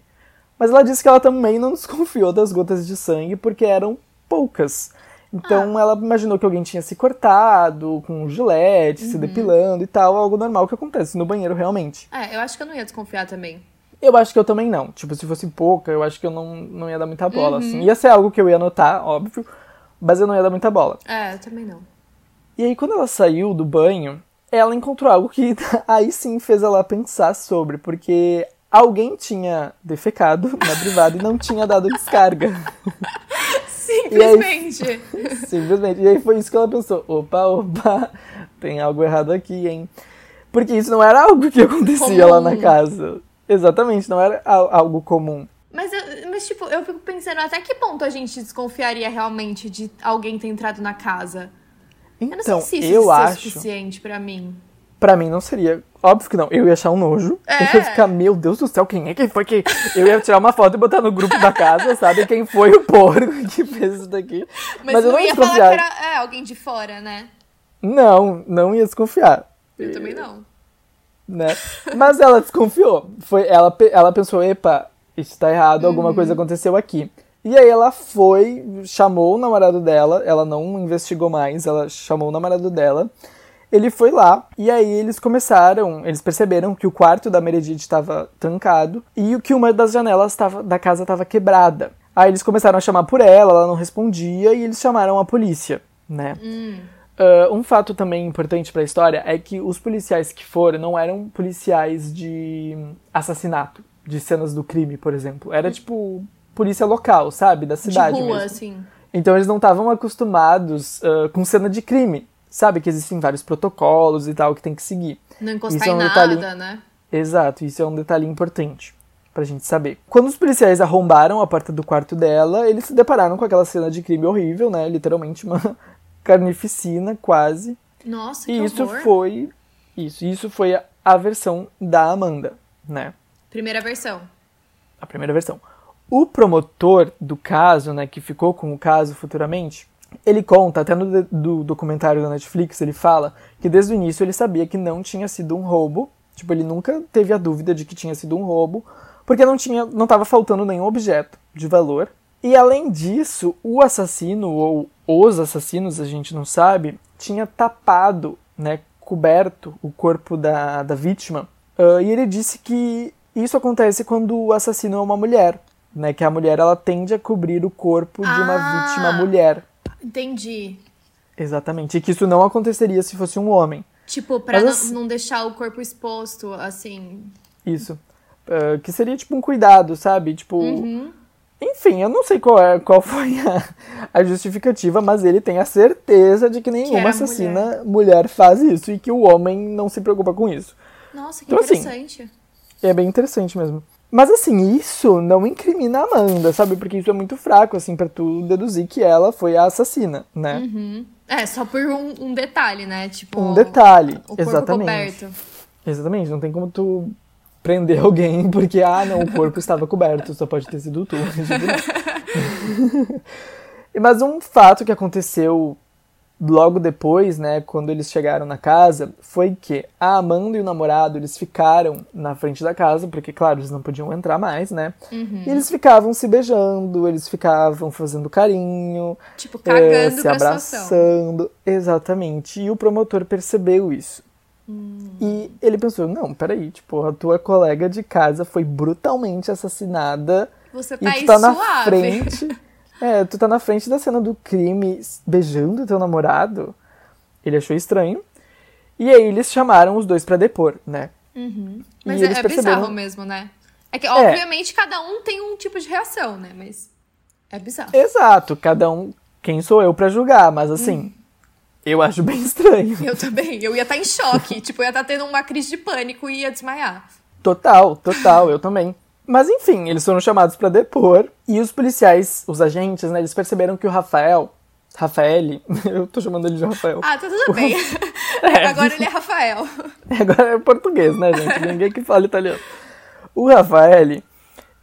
Mas ela disse que ela também não desconfiou das gotas de sangue porque eram poucas. Então ela imaginou que alguém tinha se cortado com um gilete, se depilando e tal, algo normal que acontece no banheiro realmente. É, eu acho que eu não ia desconfiar também. Eu acho que eu também não. Tipo, se fosse pouca, eu acho que eu não, não ia dar muita bola, assim. Ia ser algo que eu ia notar, óbvio, mas eu não ia dar muita bola. É, eu também não. E aí, quando ela saiu do banho, ela encontrou algo que aí sim fez ela pensar sobre, porque alguém tinha defecado na privada e não tinha dado descarga. Simplesmente. Simplesmente. E aí foi isso que ela pensou: opa, opa, tem algo errado aqui, hein? Porque isso não era algo que acontecia lá na Comum. casa. Exatamente, não era al- algo comum. Mas, eu- mas, tipo, eu fico pensando até que ponto a gente desconfiaria realmente de alguém ter entrado na casa. Eu não Então, sei se isso eu é acho. suficiente pra mim. Pra mim não seria. Óbvio que não. Eu ia achar um nojo. É. Eu ia ficar, meu Deus do céu, quem é que foi que. Eu ia tirar uma foto e botar no grupo da casa, sabe? Quem foi o porco que fez isso daqui. Mas, eu não ia falar que desconfiar. era é, alguém de fora, né? Não, não ia desconfiar. Eu também não. Né? Mas ela desconfiou. Foi, ela, ela pensou, epa, isso tá errado, alguma coisa aconteceu aqui. E aí ela foi, chamou o namorado dela, ela não investigou mais, ela chamou o namorado dela. Ele foi lá e aí eles começaram, eles perceberam que o quarto da Meredith estava trancado e que uma das janelas tava, da casa estava quebrada. Aí eles começaram a chamar por ela, ela não respondia e eles chamaram a polícia, né? Hum. Uh, um fato também importante para a história é que os policiais que foram não eram policiais de assassinato, de cenas do crime, por exemplo. Era tipo polícia local, sabe? Da cidade de rua, mesmo. assim. Então eles não estavam acostumados uh, com cena de crime. Sabe que existem vários protocolos e tal que tem que seguir. Não encostar Isso é em um nada, detalhe- né? Exato, isso é um detalhe importante pra gente saber. Quando os policiais arrombaram a porta do quarto dela, eles se depararam com aquela cena de crime horrível, né? Literalmente uma carnificina, quase. Nossa, que E isso horror. foi. Isso, isso foi a, a versão da Amanda, né? Primeira versão. A primeira versão. O promotor do caso, né, que ficou com o caso futuramente, ele conta, até no do documentário da Netflix, ele fala que desde o início ele sabia que não tinha sido um roubo. Tipo, ele nunca teve a dúvida de que tinha sido um roubo, porque não tinha, não estava faltando nenhum objeto de valor. E além disso, o assassino ou os assassinos, a gente não sabe, tinha tapado, né, coberto o corpo da, da vítima. Ah, e ele disse que isso acontece quando o assassino é uma mulher, né, que a mulher ela tende a cobrir o corpo de uma Ah. vítima mulher. Entendi. Exatamente. E que isso não aconteceria se fosse um homem. Tipo, pra Mas não, assim- não deixar o corpo exposto, assim. Isso. Ah, que seria tipo um cuidado, sabe? Tipo. Uhum. Enfim, eu não sei qual, é, qual foi a, a justificativa, mas ele tem a certeza de que nenhuma era assassina mulher. faz isso e que o homem não se preocupa com isso. Nossa, que Então, assim, interessante. É bem interessante mesmo. Mas assim, isso não incrimina a Amanda, sabe? Porque isso é muito fraco, assim, pra tu deduzir que ela foi a assassina, né? Uhum. É, só por um, um detalhe, né? Tipo. Um detalhe. O corpo Exatamente. coberto. Exatamente, não tem como tu prender alguém porque, ah, não, o corpo estava coberto, só pode ter sido tu. Mas um fato que aconteceu logo depois, né, quando eles chegaram na casa, foi que a Amanda e o namorado, eles ficaram na frente da casa, porque, claro, eles não podiam entrar mais, né? Uhum. E eles ficavam se beijando, eles ficavam fazendo carinho, Tipo, cagando se pra situação. abraçando. Exatamente. E o promotor percebeu isso. Hum. E ele pensou, não, peraí, tipo, a tua colega de casa foi brutalmente assassinada Você e tá tu aí tá na suave. frente. É, tu tá na frente da cena do crime beijando teu namorado. Ele achou estranho. E aí eles chamaram os dois pra depor, né? Uhum. E Mas eles é, é perceberam- bizarro mesmo, né? É que, obviamente, cada um tem um tipo de reação, né? Mas é bizarro. Exato, cada um. Quem sou eu pra julgar, mas assim, eu acho bem estranho. Eu também. Eu ia estar em choque. tipo, eu ia estar tendo uma crise de pânico e ia desmaiar. Total, total, eu também. Mas enfim, eles foram chamados pra depor e os policiais, os agentes, né, eles perceberam que o Rafael, Rafael, eu tô chamando ele de Rafael. Ah, tá tudo bem. É. Agora ele é Rafael. Agora é português, né, gente? Ninguém que fala italiano. O Rafael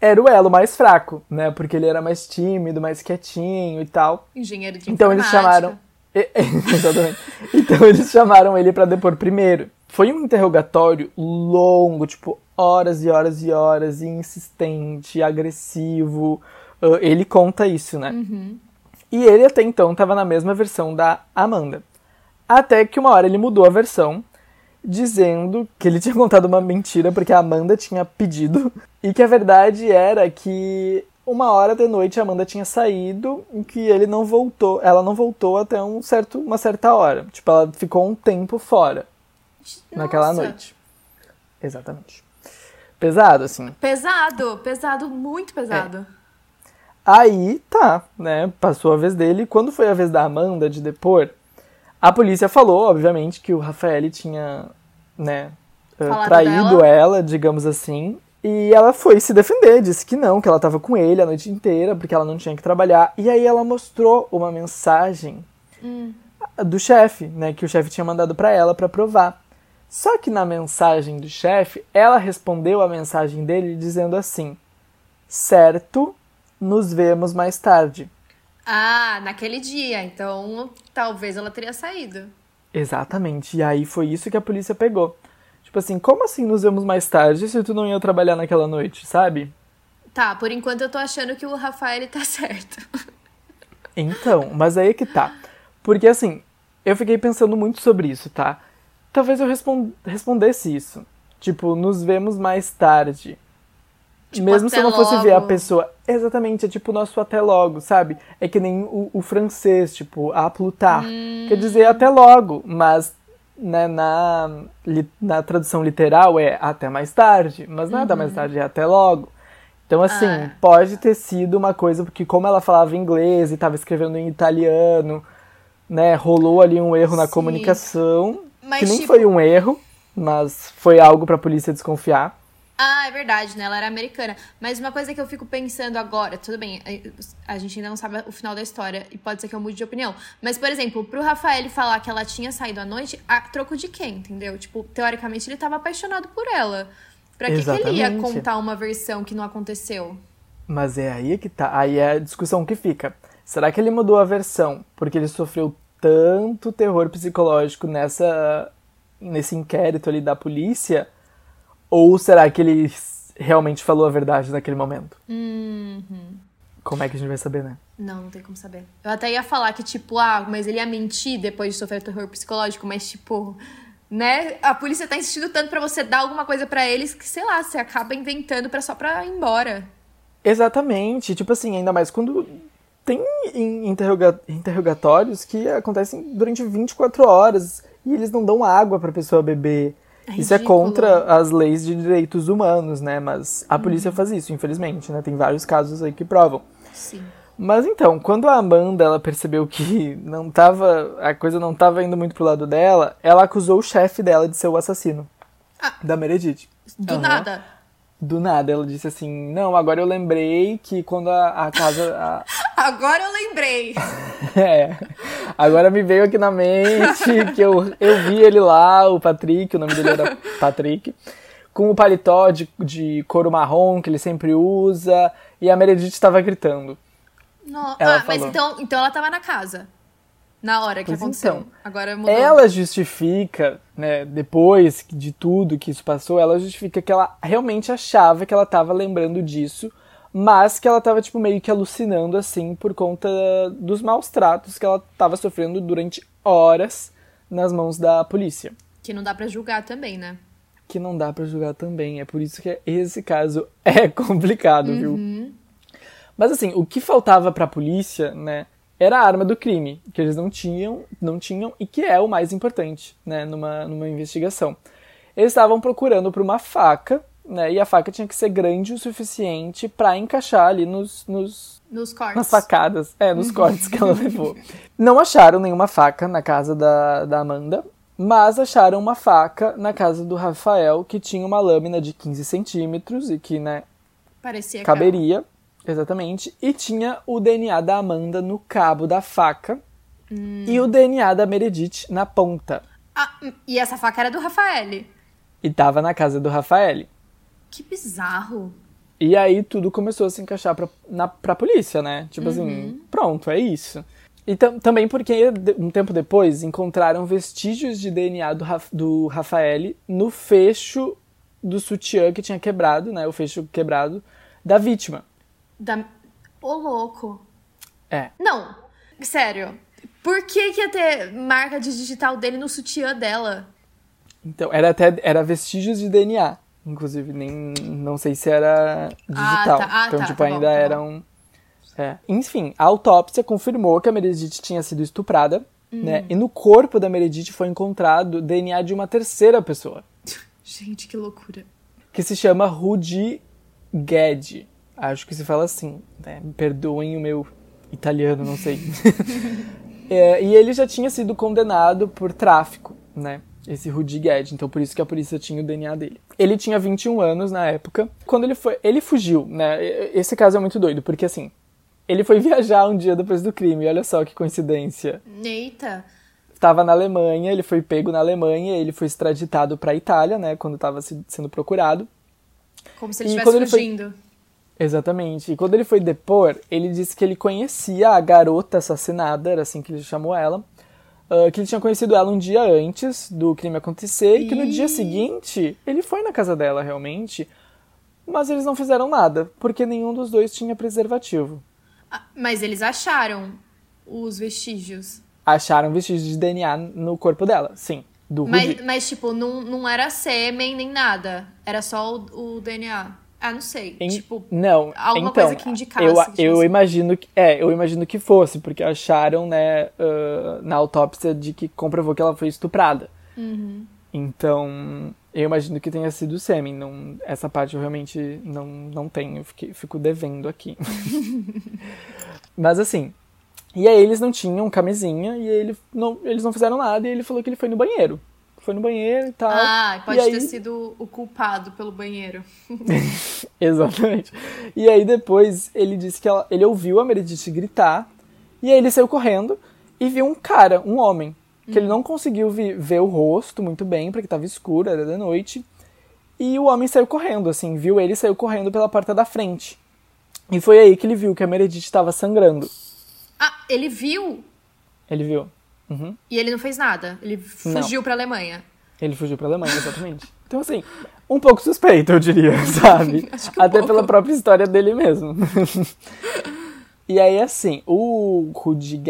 era o elo mais fraco, né? Porque ele era mais tímido, mais quietinho e tal. Engenheiro de Então eles chamaram. Exatamente. Então eles chamaram ele pra depor primeiro. Foi um interrogatório longo, tipo, horas e horas e horas, e insistente, agressivo. Ah, ele conta isso, né? E ele até então tava na mesma versão da Amanda. Até que uma hora ele mudou a versão, dizendo que ele tinha contado uma mentira porque a Amanda tinha pedido e que a verdade era que uma hora de noite a Amanda tinha saído e que ele não voltou, ela não voltou até um certo, uma certa hora. Tipo, ela ficou um tempo fora naquela Nossa. noite. Exatamente. Pesado, assim. Pesado, pesado, muito pesado. Aí, tá, né? Passou a vez dele. Quando foi a vez da Amanda de depor, a polícia falou, obviamente, que o Rafael tinha, né, eh, Falado traído dela. ela, digamos assim. E ela foi se defender, disse que não, que ela tava com ele a noite inteira, porque ela não tinha que trabalhar. E aí ela mostrou uma mensagem Hum. do chefe, né, que o chefe tinha mandado pra ela pra provar. Só que na mensagem do chefe, ela respondeu a mensagem dele dizendo assim: "Certo, nos vemos mais tarde". Ah, naquele dia. Então, talvez ela teria saído. Exatamente. E aí foi isso que a polícia pegou. Tipo assim, como assim nos vemos mais tarde se tu não ia trabalhar naquela noite, sabe? Tá, por enquanto eu tô achando que o Rafael tá certo. Então, mas aí é que tá. Porque assim, eu fiquei pensando muito sobre isso, tá? Talvez eu respond respondesse isso. Tipo, nos vemos mais tarde. Tipo, Mesmo se eu não fosse ver a logo. pessoa. Exatamente, é tipo o nosso até logo, sabe? É que nem o, o francês, tipo, a plutar. Hum. Quer dizer até logo, mas né, na, na tradução literal é até mais tarde, mas nada mais tarde é até logo. Então, assim, Uhum. Ah. pode ter sido uma coisa, porque como ela falava inglês e estava escrevendo em italiano, né, rolou ali um erro na Sim. comunicação, Mas, que nem tipo- foi um erro, mas foi algo pra polícia desconfiar. Ah, é verdade, né? Ela era americana. Mas uma coisa que eu fico pensando agora, tudo bem, a gente ainda não sabe o final da história e pode ser que eu mude de opinião. Mas, por exemplo, pro Rafael falar que ela tinha saído à noite, a troco de quem, entendeu? Tipo, teoricamente ele tava apaixonado por ela. Pra que, que ele ia contar uma versão que não aconteceu? Mas é aí que tá. Aí é a discussão que fica. Será que ele mudou a versão porque ele sofreu tanto terror psicológico nessa nesse inquérito ali da polícia? Ou será que ele realmente falou a verdade naquele momento? Uhum. Como é que a gente vai saber, né? Não, não tem como saber. Eu até ia falar que, tipo, ah, mas ele ia mentir depois de sofrer terror psicológico, mas, tipo, né? A polícia tá insistindo tanto pra você dar alguma coisa pra eles que, sei lá, você acaba inventando pra só pra ir embora. Exatamente. Tipo assim, ainda mais quando tem in- interroga- interrogatórios que acontecem durante 24 horas e eles não dão água pra pessoa beber. É isso é contra as leis de direitos humanos, né? Mas a polícia faz isso, infelizmente, né? Tem vários casos aí que provam. Sim. Mas então, quando a Amanda ela percebeu que não tava, a coisa não tava indo muito pro lado dela, ela acusou o chefe dela de ser o assassino Ah. da Meredith. Do Aham. nada. Do nada, ela disse assim: Não, agora eu lembrei que quando a, a casa. a- Agora eu lembrei. É. Agora me veio aqui na mente que eu, eu vi ele lá, o Patrick, o nome dele era Patrick, com o paletó de, de couro marrom que ele sempre usa, e a Meredith estava gritando. No- ah, mas falou. então, então ela tava na casa. Na hora que Pois aconteceu. então. Agora mudou. Ela justifica, né, depois de tudo que isso passou, ela justifica que ela realmente achava que ela estava lembrando disso, mas que ela estava tipo meio que alucinando assim por conta dos maus tratos que ela estava sofrendo durante horas nas mãos da polícia. Que não dá pra julgar também, né? Que não dá pra julgar também, é por isso que esse caso é complicado, viu? Mas assim, o que faltava pra polícia, né, era a arma do crime, que eles não tinham, não tinham e que é o mais importante, né, numa, numa investigação. Eles estavam procurando por uma faca, né, e a faca tinha que ser grande o suficiente pra encaixar ali nos, nos Nos cortes. nas facadas, é, nos cortes que ela levou. Não acharam nenhuma faca na casa da, da Amanda, mas acharam uma faca na casa do Rafael, que tinha uma lâmina de 15 centímetros e que, né, Parecia que caberia, exatamente, e tinha o DNA da Amanda no cabo da faca e o DNA da Meredith na ponta. Ah, e essa faca era do Rafael. E tava na casa do Rafael. Que bizarro. E aí tudo começou a se encaixar pra, na, pra polícia, né? Tipo assim, pronto, é isso. E tam- também porque um tempo depois encontraram vestígios de DNA do, Raf- do Rafael no fecho do sutiã que tinha quebrado, né? O fecho quebrado da vítima. Da... Ô, louco. É. Não, sério. Por que, que ia ter marca de digital dele no sutiã dela? Então, era até era vestígios de DNA, inclusive, nem não sei se era digital. tá. Ah, então, tá, tipo, tá bom, ainda tá bom. eram É. Enfim, a autópsia confirmou que a Meredith tinha sido estuprada, Hum. né? E no corpo da Meredith foi encontrado DNA de uma terceira pessoa, Gente, que loucura. que se chama Rudy Guedes. Acho que se fala assim, né? Me perdoem o meu italiano, não sei. É, e ele já tinha sido condenado por tráfico, né? Esse Rudy Guedes, então por isso que a polícia tinha o DNA dele. Ele tinha 21 anos na época. Quando ele foi, ele fugiu, né? Esse caso é muito doido, porque assim, ele foi viajar um dia depois do crime, olha só que coincidência. Eita. Tava na Alemanha, ele foi pego na Alemanha, ele foi extraditado pra Itália, né, quando tava se- sendo procurado. Como se ele estivesse quando ele foi- fugindo. Exatamente. E quando ele foi depor, ele disse que ele conhecia a garota assassinada, era assim que ele chamou ela, ah, que ele tinha conhecido ela um dia antes do crime acontecer e que no dia seguinte ele foi na casa dela realmente, mas eles não fizeram nada, porque nenhum dos dois tinha preservativo. Ah, Mas eles acharam os vestígios. Acharam vestígios de DNA no corpo dela, sim. do Mas, Rudy. mas tipo, não, não era sêmen nem nada. Era só o, o DNA. Ah, não sei. Em- Tipo, não, alguma então, coisa que indicasse Eu, que eu imagino que é, eu imagino que fosse, porque acharam, né, ah, na autópsia de que comprovou que ela foi estuprada. Uhum. Então, eu imagino que tenha sido sêmen. Não, essa parte eu realmente não, não tenho, fiquei- fico devendo aqui. Mas assim, e aí eles não tinham camisinha e ele não, eles não fizeram nada e ele falou que ele foi no banheiro. Foi no banheiro e tal. ah, pode e aí, ter sido o culpado pelo banheiro. Exatamente. E aí depois ele disse que ela- ele ouviu a Meredith gritar e aí ele saiu correndo e viu um cara, um homem, que ele não conseguiu vi- ver o rosto muito bem porque estava escuro, era da noite. E o homem saiu correndo, assim, viu ele e saiu correndo pela porta da frente. E foi aí que ele viu que a Meredith estava sangrando. Ah, ele viu Ele viu. Uhum. e ele não fez nada. Ele fugiu pra Alemanha. Ele fugiu pra Alemanha, exatamente. Então, assim, um pouco suspeito, eu diria, sabe? Acho que um Até pouco. pela própria história dele mesmo. e aí, assim, o Rudy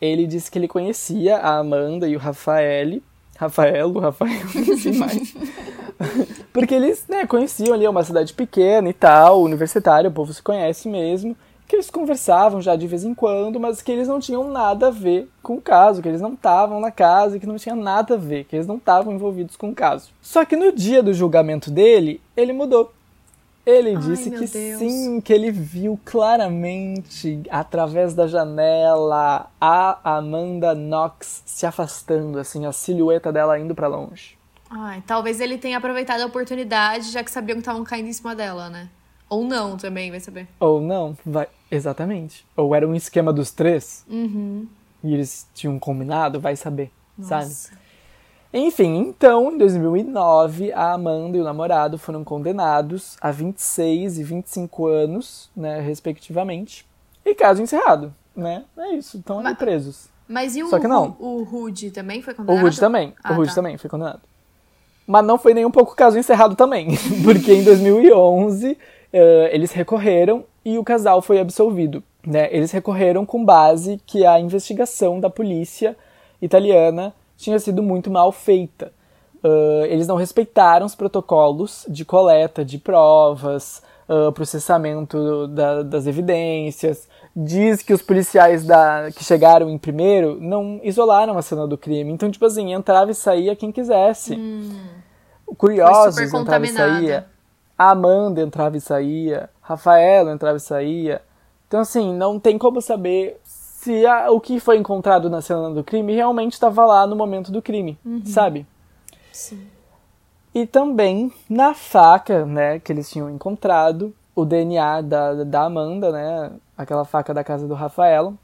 ele disse que ele conhecia a Amanda e o Rafael. Rafael, o Rafael, não sei mais. Porque eles, né, conheciam ali, é uma cidade pequena e tal, universitária, o povo se conhece mesmo. Que eles conversavam já de vez em quando, mas que eles não tinham nada a ver com o caso, que eles não estavam na casa, que não tinha nada a ver, que eles não estavam envolvidos com o caso. Só que no dia do julgamento dele, ele mudou. Ele Ai, disse que Deus. sim, que ele viu claramente, através da janela, a Amanda Knox se afastando, assim, a silhueta dela indo pra longe. Ai, talvez ele tenha aproveitado a oportunidade, já que sabiam que estavam caindo em cima dela, né? Ou não também, vai saber. Ou não, vai. Exatamente. Ou era um esquema dos três Uhum. e eles tinham combinado, vai saber, sabe? Nossa. Enfim, então, em 2009, a Amanda e o namorado foram condenados a 26 e 25 anos, né, respectivamente. E caso encerrado, né? É isso, estão ali presos. Mas e o, Só que não. o Rude também foi O condenado? Rude também, Ah, o Rude tá. também foi condenado. Mas não foi nem um pouco caso encerrado também, porque em 2011 eh, eles recorreram e o casal foi absolvido. Né? Eles recorreram com base que a investigação da polícia italiana tinha sido muito mal feita. Ah, eles não respeitaram os protocolos de coleta de provas, ah, processamento da- das evidências. Diz que os policiais da, que chegaram em primeiro não isolaram a cena do crime. Então, tipo assim, entrava e saía quem quisesse. Curiosos Foi super entrava e saía. A Amanda entrava e saía. Rafaela entrava e saía. Então, assim, não tem como saber se a- o que foi encontrado na cena do crime realmente estava lá no momento do crime, sabe? Sim. E também na faca, né, que eles tinham encontrado, o DNA da, da Amanda, né, aquela faca da casa do Rafael,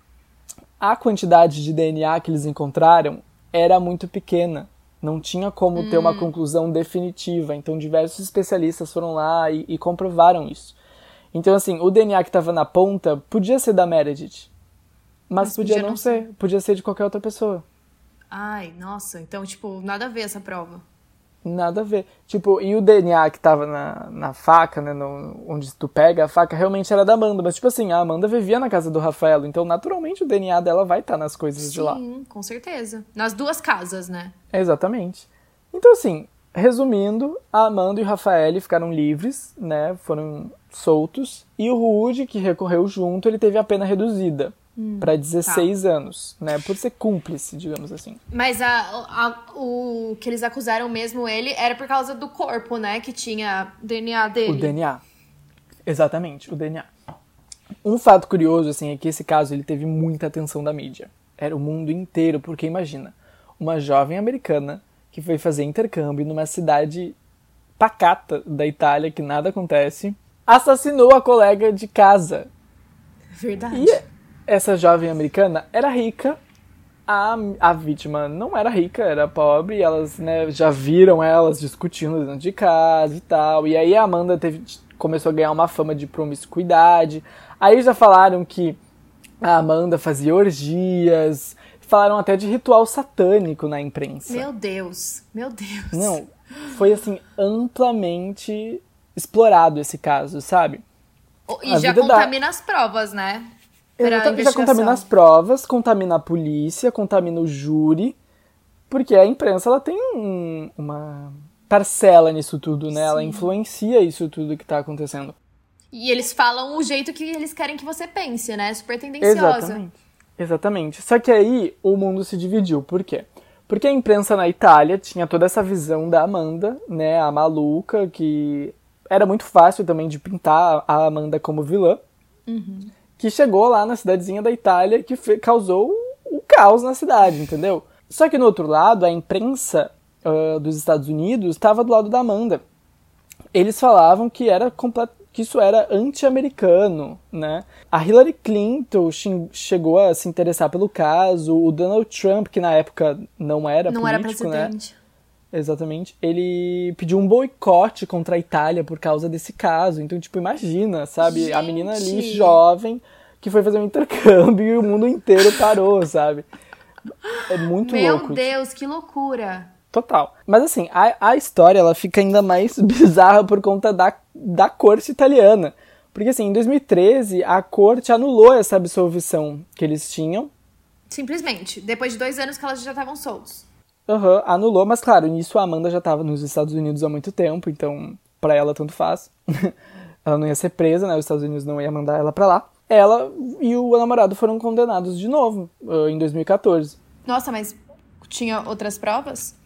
a quantidade de DNA que eles encontraram era muito pequena. Não tinha como ter uma conclusão definitiva. Então, diversos especialistas foram lá e, e comprovaram isso. Então, assim, o DNA que estava na ponta podia ser da Meredith. Mas, Mas podia, podia não não ser. Podia ser de qualquer outra pessoa. Ai, nossa. Então, tipo, nada a ver essa prova. Nada a ver. Tipo, e o DNA que tava na, na faca, né? no- onde tu pega a faca, realmente era da Amanda. Mas, tipo assim, a Amanda vivia na casa do Rafael. Então, naturalmente, o DNA dela vai estar nas coisas de lá. Sim, com certeza. Nas duas casas, né? Exatamente. Então, assim, resumindo, a Amanda e o Rafael ficaram livres, né? Foram soltos. E o Rude, que recorreu junto, ele teve a pena reduzida pra 16 anos, né? Por ser cúmplice, digamos assim. Mas a, a- o que eles acusaram mesmo ele era por causa do corpo, né? Que tinha DNA dele. O DNA. Exatamente, o DNA. Um fato curioso, assim, é que esse caso ele teve muita atenção da mídia. Era o mundo inteiro, porque imagina, uma jovem americana que foi fazer intercâmbio numa cidade pacata da Itália, que nada acontece, assassinou a colega de casa. Verdade. E essa jovem americana era rica, a, a vítima não era rica, era pobre, e elas né, já viram elas discutindo dentro de casa e tal. E aí a Amanda teve, começou a ganhar uma fama de promiscuidade. Aí já falaram que a Amanda fazia orgias, falaram até de ritual satânico na imprensa. Meu Deus. Meu Deus. Não, foi assim, amplamente explorado esse caso, sabe? E a já vida da- contamina as provas, né? Pra Exata- já contamina as provas, contamina a polícia, contamina o júri. Porque a imprensa ela tem um, uma parcela nisso tudo, né? Sim. Ela influencia isso tudo que tá acontecendo. E eles falam o jeito que eles querem que você pense, né? Super tendenciosa. Exatamente. Exatamente. Só que aí o mundo se dividiu. Por quê? Porque a imprensa na Itália tinha toda essa visão da Amanda, né? A maluca, que era muito fácil também de pintar a Amanda como vilã. Uhum. Que chegou lá na cidadezinha da Itália que causou o caos na cidade, entendeu? Só que no outro lado, a imprensa uh, dos Estados Unidos estava do lado da Amanda. Eles falavam que era que isso era anti-americano, né? A Hillary Clinton chegou a se interessar pelo caso, o Donald Trump, que na época não era não político, era né? presidente. Né? Exatamente. Ele pediu um boicote contra a Itália por causa desse caso. Então, tipo, imagina, sabe? Gente. A menina ali, jovem, que foi fazer um intercâmbio e o mundo inteiro parou, sabe? É muito Meu louco. Meu Deus, que loucura. Total. Mas assim, a, a história ela fica ainda mais bizarra por conta da, da corte italiana. Porque assim, em 2013, a corte anulou essa absolvição que eles tinham. Simplesmente. Depois de dois anos que elas já estavam soltos. Aham, uhum, anulou, mas claro, nisso a Amanda já estava nos Estados Unidos há muito tempo, então para ela tanto faz. ela não ia ser presa, né? Os Estados Unidos não ia mandar ela para lá ela e o namorado foram condenados de novo uh, em 2014. Nossa, mas tinha outras provas?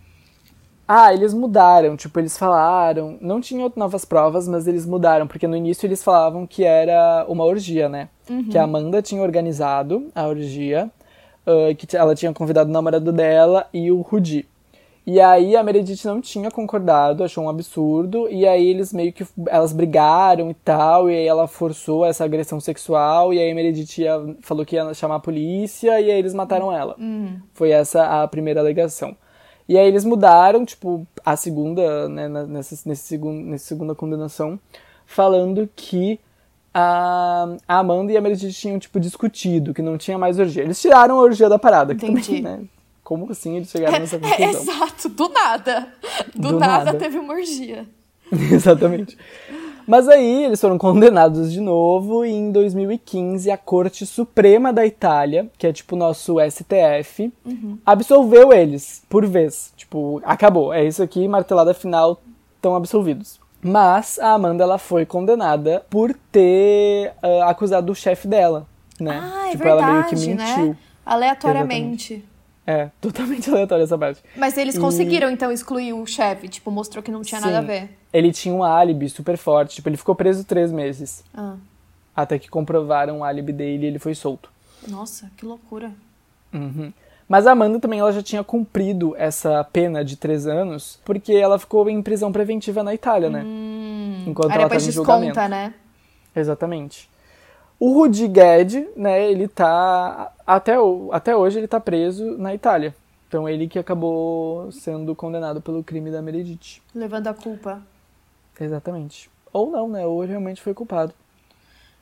Ah, eles mudaram, tipo, eles falaram, não tinha novas provas, mas eles mudaram, porque no início eles falavam que era uma orgia, né? Uhum. Que a Amanda tinha organizado a orgia, uh, que ela tinha convidado o namorado dela e o Rudy. E aí a Meredith não tinha concordado, achou um absurdo, e aí eles meio que elas brigaram e tal, e aí ela forçou essa agressão sexual, e aí a Meredith ia, falou que ia chamar a polícia, e aí eles mataram ela. Uhum. Foi essa a primeira alegação. E aí eles mudaram, tipo, a segunda, né, nessa, nesse segundo, nessa segunda condenação, falando que a, a Amanda e a Meredith tinham, tipo, discutido, que não tinha mais orgia. Eles tiraram a orgia da parada. Entendi. Também, né? Como assim eles chegaram nessa conclusão? É, exato, do nada. Do, do nada, nada, teve uma orgia. Exatamente. Mas aí eles foram condenados de novo e em 2015 a Corte Suprema da Itália, que é tipo o nosso STF, uhum. absolveu eles por vez. Tipo, acabou. É isso aqui, martelada final, estão absolvidos. Mas a Amanda ela foi condenada por ter uh, acusado o chefe dela, né? Ah, é tipo, verdade, ela meio que mentiu. Né? Aleatoriamente. Exatamente. É, totalmente aleatório essa parte. Mas eles e... conseguiram, então, excluir o chefe. Tipo, mostrou que não tinha Sim. nada a ver. Ele tinha um álibi super forte. Tipo, ele ficou preso três meses. Ah. Até que comprovaram o álibi dele e ele foi solto. Nossa, que loucura. Uhum. Mas a Amanda também ela já tinha cumprido essa pena de três anos, porque ela ficou em prisão preventiva na Itália, né? Hum. Enquanto Aí ela estava em julgamento. né? Exatamente. O Rudy Gued, né, ele tá. Até, até hoje ele tá preso na Itália. Então ele que acabou sendo condenado pelo crime da Meredith. Levando a culpa. Exatamente. Ou não, né? Ou ele realmente foi culpado.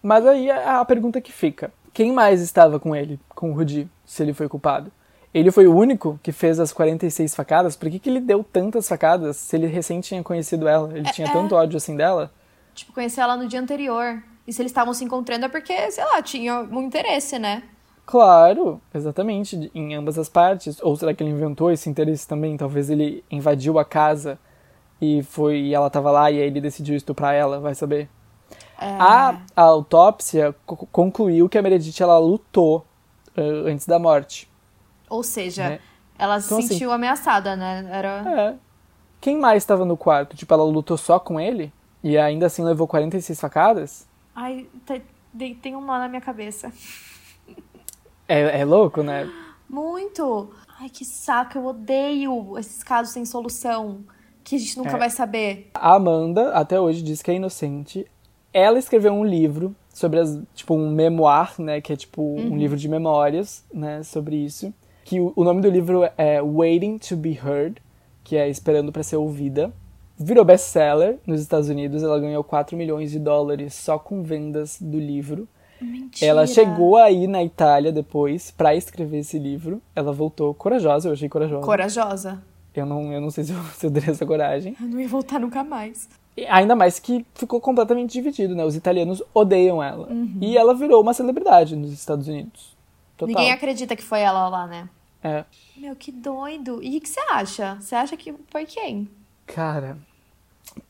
Mas aí a, a pergunta que fica: quem mais estava com ele, com o Rudy, se ele foi culpado? Ele foi o único que fez as 46 facadas? Por que, que ele deu tantas facadas se ele recém tinha conhecido ela? Ele é, tinha é... tanto ódio assim dela? Tipo, conhecer ela no dia anterior. E se eles estavam se encontrando é porque, sei lá, tinha um interesse, né? Claro, exatamente, em ambas as partes. Ou será que ele inventou esse interesse também? Talvez ele invadiu a casa e foi e ela estava lá e aí ele decidiu estuprar ela, vai saber. É... A, a, autópsia concluiu que a Meredith ela lutou uh, antes da morte. Ou seja, né? ela então, se sentiu assim, ameaçada, né? Era... É. Quem mais estava no quarto? Tipo, ela lutou só com ele? E ainda assim levou 46 facadas? Ai, tem um nó na minha cabeça. É, é louco, né? Muito! Ai, que saco, eu odeio esses casos sem solução que a gente nunca é. vai saber. A Amanda, até hoje, diz que é inocente. Ela escreveu um livro sobre as, tipo, um memoir, né, que é tipo uhum. um livro de memórias, né, sobre isso. Que o, o nome do livro é Waiting to be Heard, que é Esperando para ser ouvida virou best-seller nos Estados Unidos. Ela ganhou 4 milhões de dólares só com vendas do livro. Mentira. Ela chegou aí na Itália depois para escrever esse livro. Ela voltou corajosa, eu achei corajosa. Corajosa. Eu não, eu não sei se eu, se eu teria essa coragem. Eu não ia voltar nunca mais. E ainda mais que ficou completamente dividido, né? Os italianos odeiam ela. Uhum. E ela virou uma celebridade nos Estados Unidos. Total. Ninguém acredita que foi ela lá, né? É. Meu, que doido. E o que você acha? Você acha que foi quem? Cara,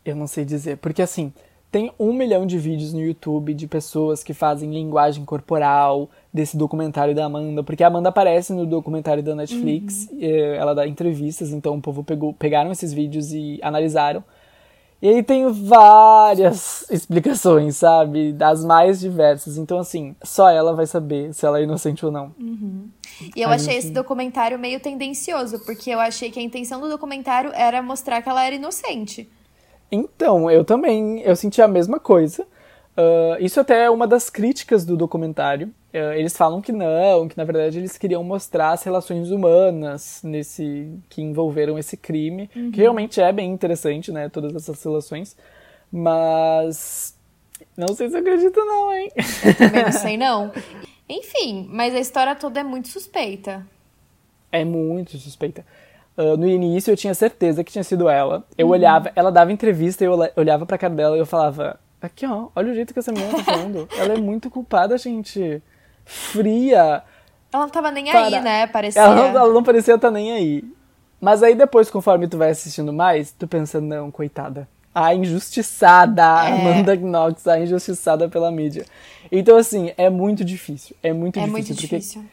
eu não sei dizer. Porque assim, tem um milhão de vídeos no YouTube de pessoas que fazem linguagem corporal desse documentário da Amanda. Porque a Amanda aparece no documentário da Netflix, Uhum. eh, ela dá entrevistas, então o povo pegou, pegaram esses vídeos e analisaram. E aí tem várias explicações, sabe? Das mais diversas. Então, assim, só ela vai saber se ela é inocente ou não. E eu achei enfim. esse documentário meio tendencioso, porque eu achei que a intenção do documentário era mostrar que ela era inocente. Então, eu também, eu senti a mesma coisa. Ah, isso até é uma das críticas do documentário. Ah, eles falam que não, que na verdade eles queriam mostrar as relações humanas nesse que envolveram esse crime, que realmente é bem interessante, né, todas essas relações. Mas não sei se eu acredito não, hein? Também não sei, não. Enfim, mas a história toda é muito suspeita. É muito suspeita. Ah, no início eu tinha certeza que tinha sido ela. Eu olhava, ela dava entrevista e eu olha- olhava pra cara dela e eu falava: Aqui ó, olha o jeito que essa menina tá falando. ela é muito culpada, gente. Fria. Ela não tava nem Para- aí, né? Parecia. Ela não, ela não parecia estar nem aí. Mas aí depois, conforme tu vai assistindo mais, tu pensa: Não, coitada. A injustiçada, É. Amanda Knox, a injustiçada pela mídia. Então, assim, é muito difícil. É muito É difícil. muito difícil.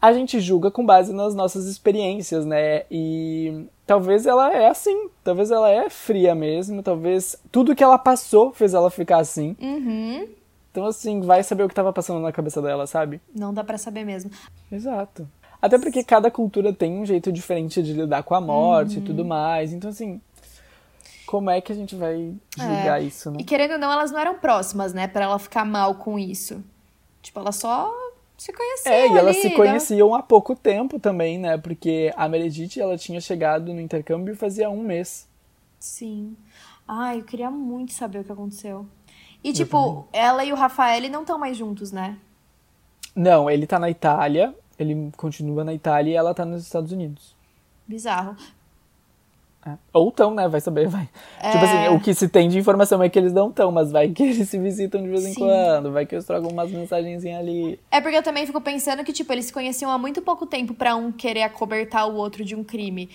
a gente julga com base nas nossas experiências, né? E talvez ela é assim, talvez ela é fria mesmo, talvez tudo que ela passou fez ela ficar assim. Uhum. Então, assim, vai saber o que tava passando na cabeça dela, sabe? Não dá pra saber mesmo. Exato. Até porque cada cultura tem um jeito diferente de lidar com a morte e tudo mais. Então, assim, como é que a gente vai julgar isso, né? E querendo ou não, elas não eram próximas, né? Pra ela ficar mal com isso. Tipo, ela só se conhecia. É, e elas ali, se né? conheciam há pouco tempo também, né? Porque a Meredith, ela tinha chegado no intercâmbio fazia um mês. Sim. Ai, eu queria muito saber o que aconteceu. E, tipo, ela e o Rafael não estão mais juntos, né? Não, ele tá na Itália, ele continua na Itália e ela tá nos Estados Unidos. Bizarro. É. Ou tão, né? Vai saber, vai. É. Tipo assim, o que se tem de informação é que eles não estão, mas vai que eles se visitam de vez em Sim. quando, vai que eles trocam umas mensagenzinhas ali. É porque eu também fico pensando que, tipo, eles se conheciam há muito pouco tempo pra um querer acobertar o outro de um crime.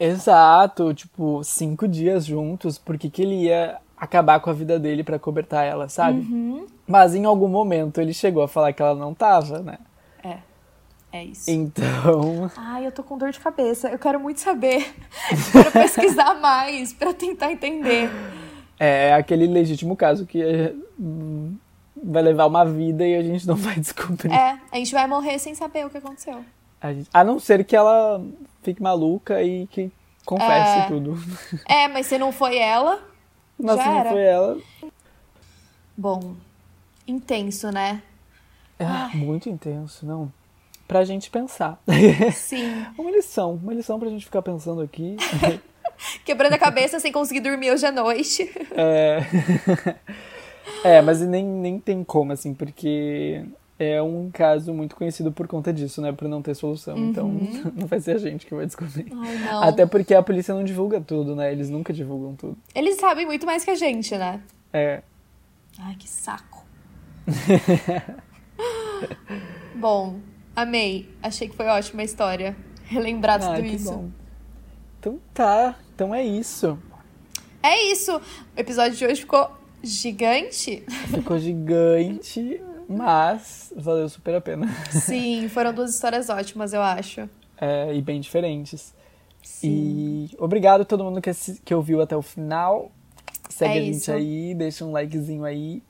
Exato, tipo, cinco dias juntos, porque que ele ia acabar com a vida dele pra cobertar ela, sabe? Uhum. Mas em algum momento ele chegou a falar que ela não tava, né? É. É isso. Então. Ai, eu tô com dor de cabeça. Eu quero muito saber. quero pesquisar mais pra tentar entender. É aquele legítimo caso que é, hum, vai levar uma vida e a gente não vai descobrir. É, a gente vai morrer sem saber o que aconteceu. A, gente- a não ser que ela fique maluca e que confesse É. tudo. É, mas se não foi ela. Se não foi ela. Bom, intenso, né? É muito intenso, não. Pra gente pensar. Sim. uma lição, uma lição pra gente ficar pensando aqui. Quebrando a cabeça sem conseguir dormir hoje à noite. É, é mas nem, nem tem como, assim, porque é um caso muito conhecido por conta disso, né? Por não ter solução. Então, não vai ser a gente que vai descobrir. Ai. Até porque a polícia não divulga tudo, né? Eles nunca divulgam tudo. Eles sabem muito mais que a gente, né? É. Ai, que saco. Bom, amei. Achei que foi ótima a história. Relembrar tudo Ah, que isso. bom. Então tá, então é isso. É isso. O episódio de hoje ficou gigante. Ficou gigante, mas valeu super a pena. Sim, foram duas histórias ótimas, eu acho. É, e bem diferentes. Sim. E obrigado a todo mundo que, que ouviu até o final. Segue É a gente isso. aí, deixa um likezinho aí.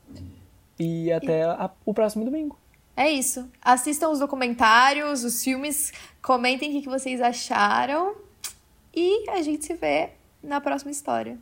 E até a- o próximo domingo. É isso. Assistam os documentários, os filmes, comentem o que vocês acharam. E a gente se vê na próxima história.